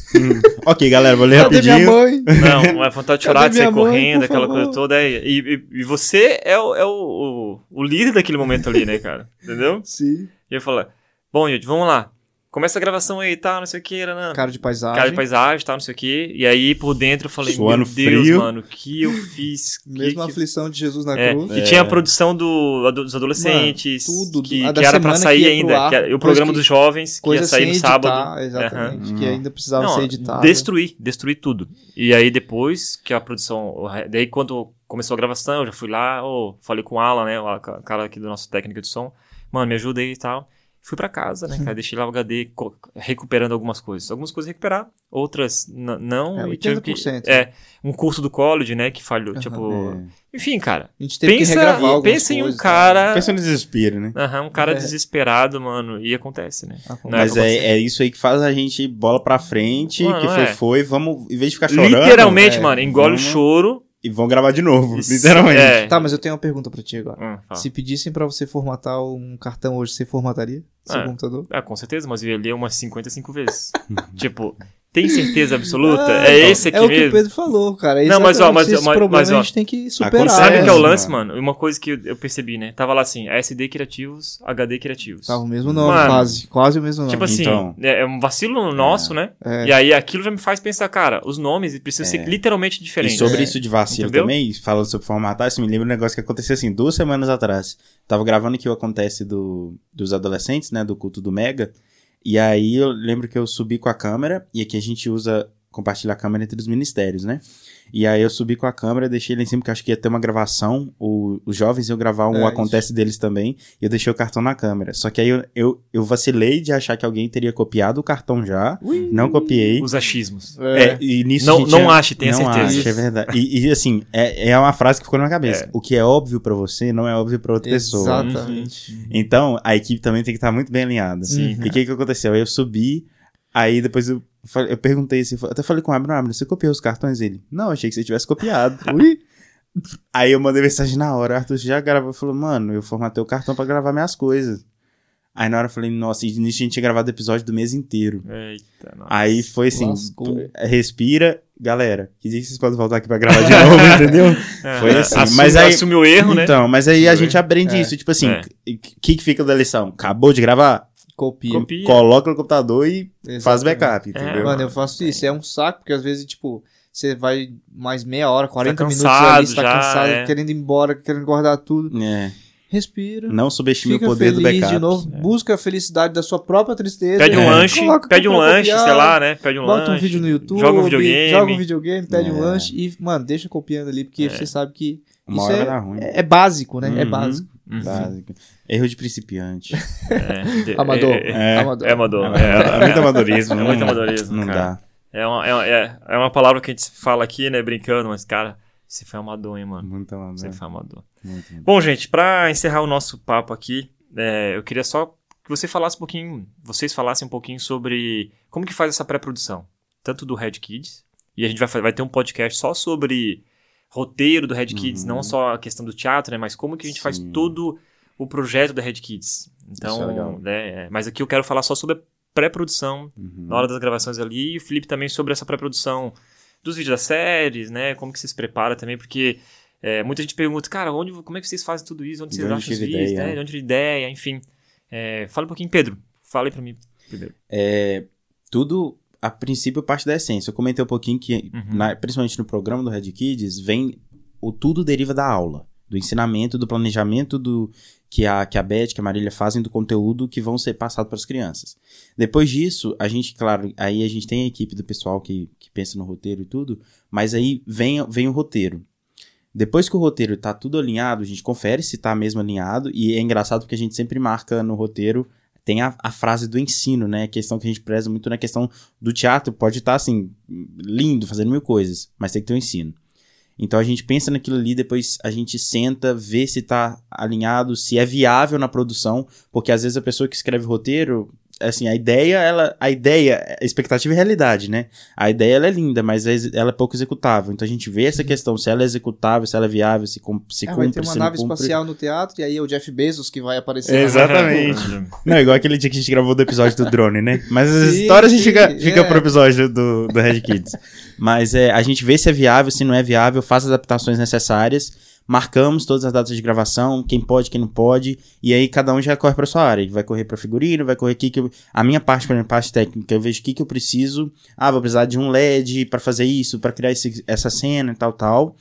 Ok, galera, vou ler Cadê minha rapidinho. mãe? Não, uma vontade de chorar, Cadê de sair mãe, correndo, aquela favor? coisa toda. é, E, e, e você é, o, é o, o líder daquele momento ali, né, cara? Entendeu? Sim. E eu falo, bom, gente, vamos lá. Começa a gravação aí, tá, não sei o que, né? Cara de paisagem. Cara de paisagem, tá, não sei o que. E aí, por dentro, eu falei, Suando meu Deus, frio. mano, o que eu fiz? Que- Mesma que, aflição de Jesus na é, cruz. que tinha a produção do, dos adolescentes, Mano, tudo, que, que era pra sair que ia pro ainda, ar, que era o programa que- dos jovens, que ia sair no editar, sábado. exatamente. Aham. Que ainda precisava Não, ser editado. Destruir, destruir tudo. E aí depois que a produção. Daí quando começou a gravação, eu já fui lá, ô, falei com o Alan, né? O ca- cara aqui do nosso técnico de som. Mano, me ajuda aí e tal. Fui pra casa, né, cara? Deixei lá o HD recuperando algumas coisas. Algumas coisas recuperar, outras não. É, e tive que- 80%. é, um curso do college, né, que falhou. Aham. Tipo. É. Enfim, cara. A gente teve que Pensa, regravar algumas pensa em um coisas, cara. Pensa no desespero, né? Aham, um cara É. desesperado, mano. E acontece, né? Não, Mas acontece. é, é isso aí que faz a gente bola pra frente, Mano, que foi, é. foi, vamos, em vez de ficar chorando, Literalmente, é, mano, engole o choro. E vão gravar de novo, Isso, literalmente. é. Tá, mas eu tenho uma pergunta pra ti agora. Hum. Se pedissem pra você formatar um cartão hoje, você formataria? Seu É. computador? Ah, com certeza, mas eu ia ler umas 55 vezes. tipo, tem certeza absoluta? Ah, é então, esse aqui É o que o mesmo? Pedro falou, cara. Não, mas, ó, mas- esse mas- problema mas, ó, a gente tem que superar. acontece, Sabe o que é o lance, mano. mano? Uma coisa que eu, percebi, né? Tava lá assim, SD criativos, HD criativos. Tava o mesmo nome, Mano, quase. Quase o mesmo nome. Tipo assim, Então. é é um vacilo nosso, né? É. E aí aquilo já me faz pensar, cara, os nomes precisam É. ser literalmente E diferentes. sobre É. isso de vacilo Entendeu? também, falando sobre formatar, isso me lembra um negócio que aconteceu assim, duas semanas atrás. Tava gravando aqui o Acontece do, dos adolescentes, né, do culto do Mega. E aí eu lembro que eu subi com a câmera, e aqui a gente usa, compartilha a câmera entre os ministérios, né? E aí eu subi com a câmera, deixei lá em cima, porque eu acho que ia ter uma gravação, o- os jovens iam gravar um É, Acontece deles também, e eu deixei o cartão na câmera. Só que aí eu, eu, eu vacilei de achar que alguém teria copiado o cartão já, não copiei. Os achismos. É, e nisso Não- não é- ache, tenha não certeza. Ache, é verdade. E, e, assim, é, é uma frase que ficou na minha cabeça. É. O que é óbvio pra você não é óbvio pra outra pessoa. Exatamente. Então, a equipe também tem que estar muito bem alinhada. Sim, E o que que aconteceu? Aí eu subi, aí depois eu, eu perguntei assim, até falei com o Abner, Abner, você copiou os cartões? Ele, não, achei que você tivesse copiado. Ui. Aí eu mandei mensagem na hora, o Arthur já gravou, falou, mano, eu formatei o cartão pra gravar minhas coisas. Aí na hora eu falei, nossa, e nisso a gente tinha gravado o episódio do mês inteiro. Eita, nossa. Aí foi assim, Lascou. respira, galera, que dia que vocês podem voltar aqui pra gravar de novo, entendeu? É, foi assim, assume, mas aí- assume o erro, né? Então, mas aí a Foi. gente aprende É. isso, tipo assim, o É. que que fica da lição? Acabou de gravar? Copia. Copia. Coloca no computador e faz Exatamente. backup, entendeu? Mano, eu faço isso. É um saco, porque às vezes, tipo, você vai mais meia hora, 40 minutos cansado ali, você tá já, cansado, é. querendo ir embora, querendo guardar tudo. É, Respira. não subestime o poder do backup. de novo. Busca a felicidade da sua própria tristeza. Pede um É. lanche, pede um lanche, copiar, sei lá, né? Pede um Bota lanche. um vídeo no YouTube. Joga um videogame. Joga um videogame, pede um É. lanche e, mano, deixa copiando ali, porque É. você sabe que Uma isso hora é, vai dar ruim. é, é básico, né? É Uhum. básico. Uhum. Básico. Erro de principiante. É, de- Amador. É, é, É. Amador. é amador. É, É, é muito amadorismo. É não- muito amadorismo, Não cara. dá. é, uma, é, uma- é, uma palavra que a gente fala aqui, né? Brincando, mas, cara, você foi amador, hein, mano? Muito amador. Você foi amador. Muito. Bom, gente, pra encerrar o nosso papo aqui, é, eu queria só que você falasse um pouquinho, vocês falassem um pouquinho sobre como que faz essa pré-produção, tanto do Red Kids, e a gente vai, vai ter um podcast só sobre roteiro do Red Kids, Uhum. não só a questão do teatro, né, mas como que a gente faz Sim. todo o projeto da Red Kids. É Então, legal. né, é, mas aqui eu quero falar só sobre a pré-produção, Uhum. na hora das gravações ali, e o Felipe também sobre essa pré-produção dos vídeos das séries, né? Como que você se prepara também, porque é, muita gente pergunta, cara, onde, como é que vocês fazem tudo isso? Onde De vocês acham os vídeos, ideia? né? De onde teve ideia, enfim. É, fala um pouquinho, Pedro. Fala aí pra mim primeiro. É, tudo, a princípio, parte da essência. Eu comentei um pouquinho que, Uhum. na- principalmente no programa do Red Kids, vem o tudo deriva da aula, do ensinamento, do planejamento do que a que a Beth, que a Marília fazem do conteúdo que vão ser passado para as crianças. Depois disso, a gente, claro, aí a gente tem a equipe do pessoal que, que pensa no roteiro e tudo, mas aí vem, vem o roteiro. Depois que o roteiro tá tudo alinhado, a gente confere se tá mesmo alinhado, e é engraçado porque a gente sempre marca no roteiro tem a, a frase do ensino, né? A questão que a gente preza muito na questão do teatro. Pode estar, assim, lindo, fazendo mil coisas, mas tem que ter um ensino. Então a gente pensa naquilo ali, depois a gente senta, vê se tá alinhado, se é viável na produção, porque às vezes a pessoa que escreve roteiro, assim, a ideia, ela, a ideia, a expectativa e realidade, né? A ideia ela é linda, mas é- ela é pouco executável. Então a gente vê essa questão, se ela é executável, se ela é viável, se, cum- se É, cumpre, vai ter uma se nave cumpre. espacial no teatro e aí é o Jeff Bezos que vai aparecer. Exatamente. Não, igual aquele dia que a gente gravou do episódio do drone, né? Mas as Sim, histórias a gente fica, fica é. pro episódio do, do Red Kids. Mas é, a gente vê se é viável, se não é viável, faz as adaptações necessárias, marcamos todas as datas de gravação, quem pode, quem não pode, e aí cada um já corre pra sua área. Vai correr pra figurino, vai correr aqui que eu- A minha parte, por exemplo, parte técnica, eu vejo o que, que eu preciso. Ah, vou precisar de um LED pra fazer isso, pra criar esse- essa cena e tal, tal.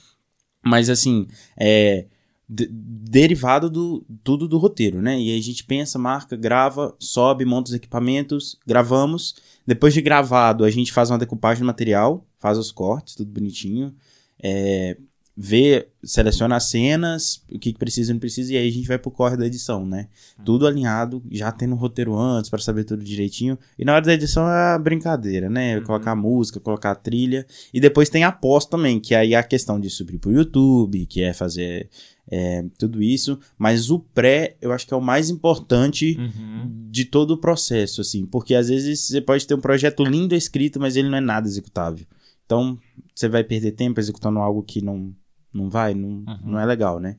Mas assim, é de- derivado do tudo do roteiro, né? E aí a gente pensa, marca, grava, sobe, monta os equipamentos, gravamos. Depois de gravado, a gente faz uma decupagem do material, faz os cortes, tudo bonitinho. É, vê, seleciona as cenas, o que, precisa e não precisa, e aí a gente vai pro corre da edição, né? Tudo alinhado, já tendo um roteiro antes pra saber tudo direitinho. E na hora da edição é a brincadeira, né? Uhum. Colocar a música, colocar a trilha. E depois tem a pós também, que aí é a questão de subir pro YouTube, que é fazer é, tudo isso. Mas o pré, eu acho que é o mais importante Uhum. de todo o processo, assim. Porque às vezes você pode ter um projeto lindo escrito, mas ele não é nada executável. Então, você vai perder tempo executando algo que não, não vai, não, Uhum. não é legal, né?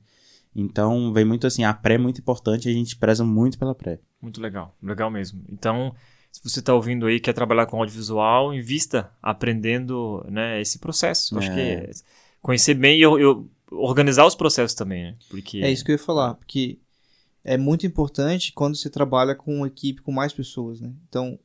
Então, vem muito assim, a pré é muito importante, a gente preza muito pela pré. Muito legal, legal mesmo. Então, se você está ouvindo aí, quer trabalhar com audiovisual, invista aprendendo né, esse processo. Eu Acho É. que é conhecer bem e eu, eu- organizar os processos também, né? Porque É isso que eu ia falar, porque é muito importante quando você trabalha com uma equipe com mais pessoas, né? Então,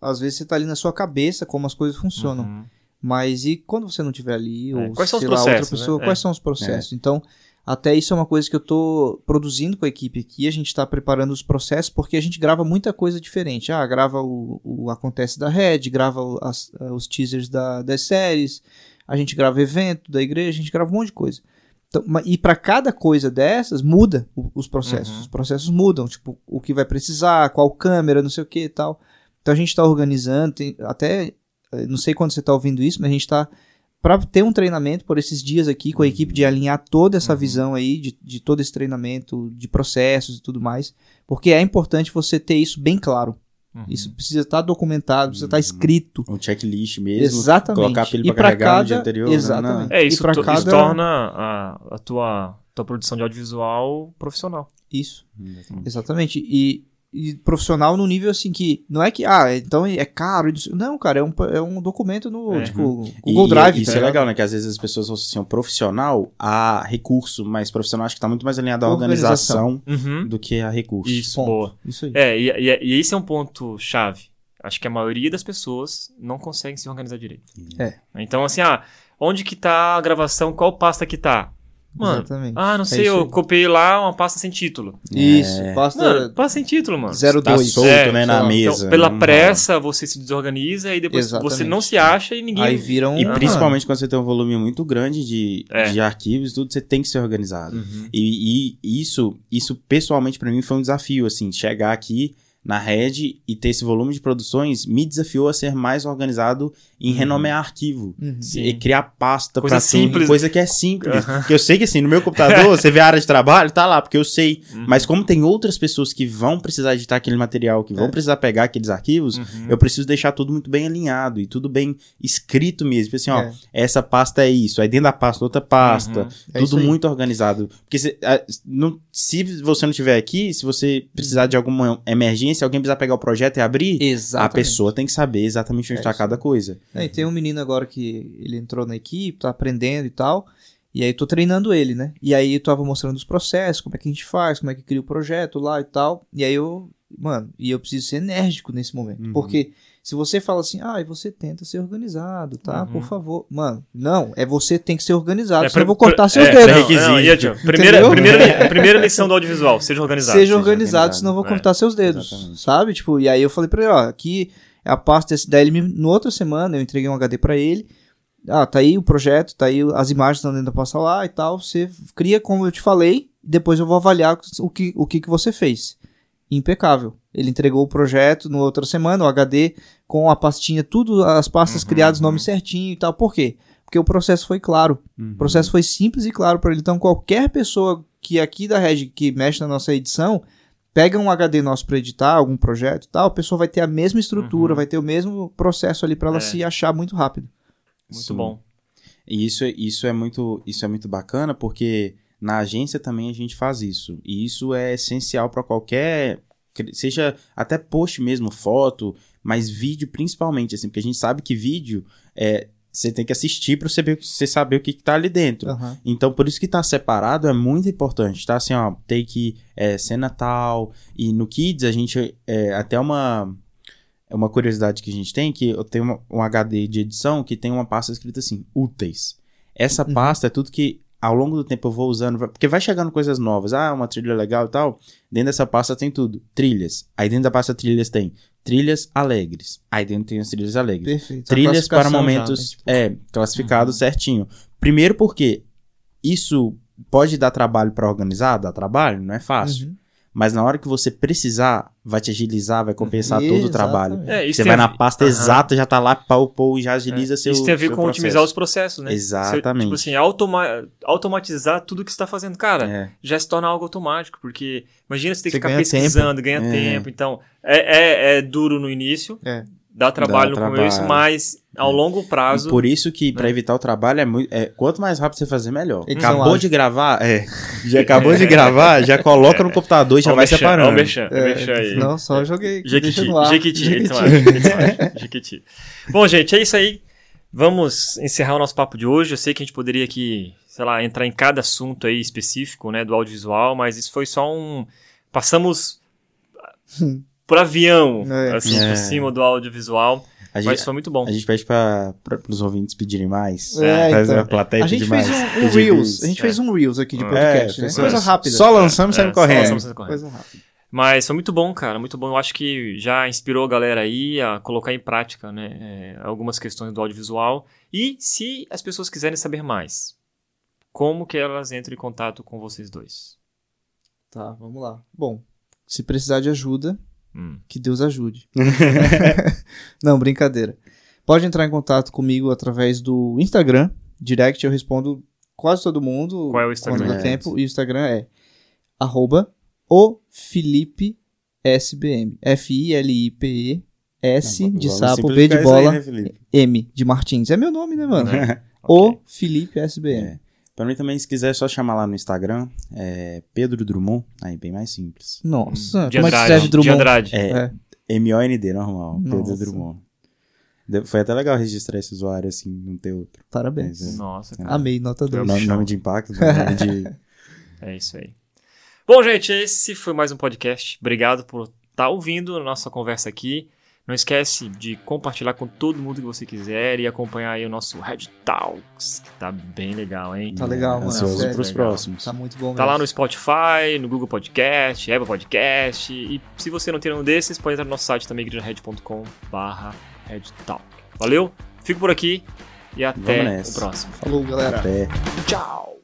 às vezes você tá ali na sua cabeça como as coisas funcionam, Uhum. Mas e quando você não estiver ali, É, ou quais são os lá, outra processos, pessoa, né? quais É. são os processos? Então, até isso é uma coisa que eu tô produzindo com a equipe aqui, a gente tá preparando os processos, porque a gente grava muita coisa diferente. Ah, grava o, o Acontece da Red, grava as- os teasers da- das séries, a gente grava evento da igreja, a gente grava um monte de coisa. Então, e para cada coisa dessas, muda os processos. Uhum. Os processos mudam, tipo, o que vai precisar, qual câmera, não sei o que e tal. Então a gente está organizando, tem- até, eh, não sei quando você está ouvindo isso, mas a gente está para ter um treinamento por esses dias aqui com a equipe de alinhar toda essa Uhum. visão aí de, de todo esse treinamento, de processos e tudo mais, porque é importante você ter isso bem claro. Uhum. Isso precisa estar documentado, precisa estar Uhum. escrito. Um checklist mesmo. Exatamente. Colocar a pilha E pra pra carregar no dia cada- anterior. né? exatamente. É, E isso, pra to- isso cada- torna a, a tua, tua produção de audiovisual profissional. Isso. Não, não. Exatamente. E, e profissional no nível assim que não é que, ah, então é caro. Não, cara, é um, é um documento no, É. tipo, Google e Drive. Isso tá é legal, né? Que às vezes as pessoas associam profissional a recurso, mas profissional acho que tá muito mais alinhado à organização, Uhum. do que a recurso. Isso, Ponto. boa. Isso aí. É, e, e- e esse é um ponto chave. Acho que a maioria das pessoas não consegue se organizar direito. É. Então, assim, ah, onde que tá a gravação? Qual pasta que tá? Mano, Exatamente. ah, não É sei, eu aí. copiei lá uma pasta sem título. Isso, É. basta Mano, pasta sem título, mano. 02. Tá solto, É, né, na então, mesa. Então, pela não pressa, você se desorganiza e depois você Exatamente. não se acha e ninguém. Aí vira um. E Aham. principalmente quando você tem um volume muito grande de, É. de arquivos, tudo, você tem que ser organizado. Uhum. E, e isso, isso pessoalmente pra mim foi um desafio, assim, chegar aqui na Red e ter esse volume de produções me desafiou a ser mais organizado em Uhum. renomear arquivo. Uhum. E criar pasta Coisa pra tudo, simples. coisa que é simples. Que eu sei que assim, no meu computador, você vê a área de trabalho, tá lá, porque eu sei. Uhum. Mas como tem outras pessoas que vão precisar editar aquele material, que vão É. precisar pegar aqueles arquivos, Uhum. eu preciso deixar tudo muito bem alinhado e tudo bem escrito mesmo. Tipo Assim, ó, É. essa pasta é isso, aí dentro da pasta outra pasta, Uhum. É tudo muito organizado. Porque se, a- não- se você não estiver aqui, se você precisar de alguma emergência, alguém precisar pegar o projeto e abrir, Exatamente. a pessoa tem que saber exatamente onde É está isso cada coisa. É, e tem um menino agora que ele entrou na equipe, tá aprendendo e tal. E aí eu tô treinando ele, né? E aí eu tava mostrando os processos, como é que a gente faz, como é que cria o projeto lá e tal. E aí eu, mano, e eu preciso ser enérgico nesse momento. Uhum. Porque se você fala assim, ah, e você tenta ser organizado, tá? Uhum. Por favor. Mano, não, é você tem que ser organizado, É, senão eu vou cortar seus é, dedos. não, não, e, Adil, primeira, Entendeu? primeira, primeira lição do audiovisual, seja organizado. Seja seja organizado, organizado. senão eu vou É. cortar seus dedos, Exatamente. sabe? Tipo, e aí eu falei pra ele, ó, aqui é a pasta desse, daí ele me, no outra semana eu entreguei um HD pra ele. Ah, tá aí o projeto, tá aí as imagens estão dentro da pasta lá e tal. Você cria como eu te falei, depois eu vou avaliar o que, o que, que você fez. Impecável. Ele entregou o projeto no outra semana, o HD, com a pastinha, tudo, as pastas Uhum, criadas, uhum. nome certinho e tal. Por quê? Porque o processo foi claro. Uhum. O processo foi simples e claro para ele. Então, qualquer pessoa que aqui da Reg que mexe na nossa edição, pega um HD nosso para editar algum projeto e tal, a pessoa vai ter a mesma estrutura, Uhum. vai ter o mesmo processo ali para ela É. se achar muito rápido. Muito Sim. bom. E isso, é- isso, é muito, isso é muito bacana porque na agência também a gente faz isso. E isso é essencial para qualquer. Seja até post mesmo, foto, mas vídeo principalmente, assim, porque a gente sabe que vídeo é. Você tem que assistir para você saber, você saber o que, que tá ali dentro. Aham. Então, por isso que tá separado é muito importante, tá? Assim, ó, take é, cena tal. E no Kids, a gente. É, até uma. É uma curiosidade que a gente tem, que eu tenho uma- um HD de edição que tem uma pasta escrita assim, úteis. Essa Uhum. pasta é tudo que ao longo do tempo eu vou usando, porque vai chegando coisas novas. Ah, uma trilha legal e tal. Dentro dessa pasta tem tudo. Trilhas. Aí dentro da pasta trilhas tem trilhas alegres. Aí dentro tem as trilhas alegres Perfeito. Trilhas para classificação já, momentos né? Tipo, é classificado certinho. Primeiro porque isso pode dar trabalho para organizar, dá trabalho, não é fácil. uhum. Mas na hora que você precisar, vai te agilizar, vai compensar todo o trabalho. É, isso Você vai na pasta Aham. exata, já tá lá, pau, pau, e já agiliza seu Isso tem a ver com processo. otimizar os processos, né? Exatamente. Você, tipo assim, automa automatizar tudo que você está fazendo. Cara, É. já se torna algo automático, porque imagina você ter que Você ficar ganha pesquisando, ganha É. tempo. Então, é, é, é duro no início, É. dá trabalho Dá no começo, trabalho. mas ao É. longo E prazo. por isso que, pra né? evitar o trabalho, é muito. É, quanto mais rápido você fazer, melhor. Edição acabou ágil. de gravar, é. Já acabou de gravar, já coloca no computador e já vai separando. o É, aí. Não, só joguei. Jequiti. Jequiti, Jequiti. Bom, gente, é isso aí. Vamos encerrar o nosso papo de hoje. Eu sei que a gente poderia aqui, sei lá, entrar em cada assunto aí específico, né, do audiovisual, mas isso foi só um... Passamos por avião, É. assim, É. por cima do audiovisual, A mas gente, foi muito bom. a gente pede para os ouvintes pedirem mais. É, então. a plateia A gente fez mais. um, um Reels. A gente É. fez um Reels aqui de É, podcast, né? Coisa só- rápida. Só lançamos e É, saímos só correndo. lançamos e saímos correndo. Coisa rápida. Mas foi muito bom, cara, muito bom. Eu acho que já inspirou a galera aí a colocar em prática, né, é, algumas questões do audiovisual. E se as pessoas quiserem saber mais, como que elas entram em contato com vocês dois? Tá, vamos lá. Bom, se precisar de ajuda, Hum. que Deus ajude. Não, brincadeira. Pode entrar em contato comigo através do Instagram. Direct eu respondo quase todo mundo. Qual é o Instagram? Quando dá tempo. E o Instagram é arroba o Felipe SBM. F-I-L-I-P-E S de Vamos sapo, B de bola, aí, né? M de Martins. É meu nome, né, mano? Né? O Ok. Felipe SBM. É. Pra mim também, se quiser, é só chamar lá no Instagram. É Pedro Drummond. Aí, bem mais simples. Nossa, De como é que Andrade. escreve De Drummond? Andrade. É, É. M-O-N-D, normal. Pedro Nossa. Drummond. De- Foi até legal registrar esse usuário assim, não ter outro. Parabéns. Mas, é. Nossa, cara. Amei, nota 2. Nome, nome de impacto, nome de. É isso aí. Bom, gente, esse foi mais um podcast. Obrigado por estar ouvindo a nossa conversa aqui. Não esquece de compartilhar com todo mundo que você quiser e acompanhar aí o nosso Red Talks, que tá bem legal, hein? Tá legal, mano. Ansioso sério. pros Legal. próximos. Tá muito bom Tá mesmo. lá no Spotify, no Google Podcast, Apple Podcast. E se você não tem nenhum desses, pode entrar no nosso site também, igrejared.com barra Talk. Valeu? Fico por aqui e até o próximo. Falou, galera. Até. Tchau!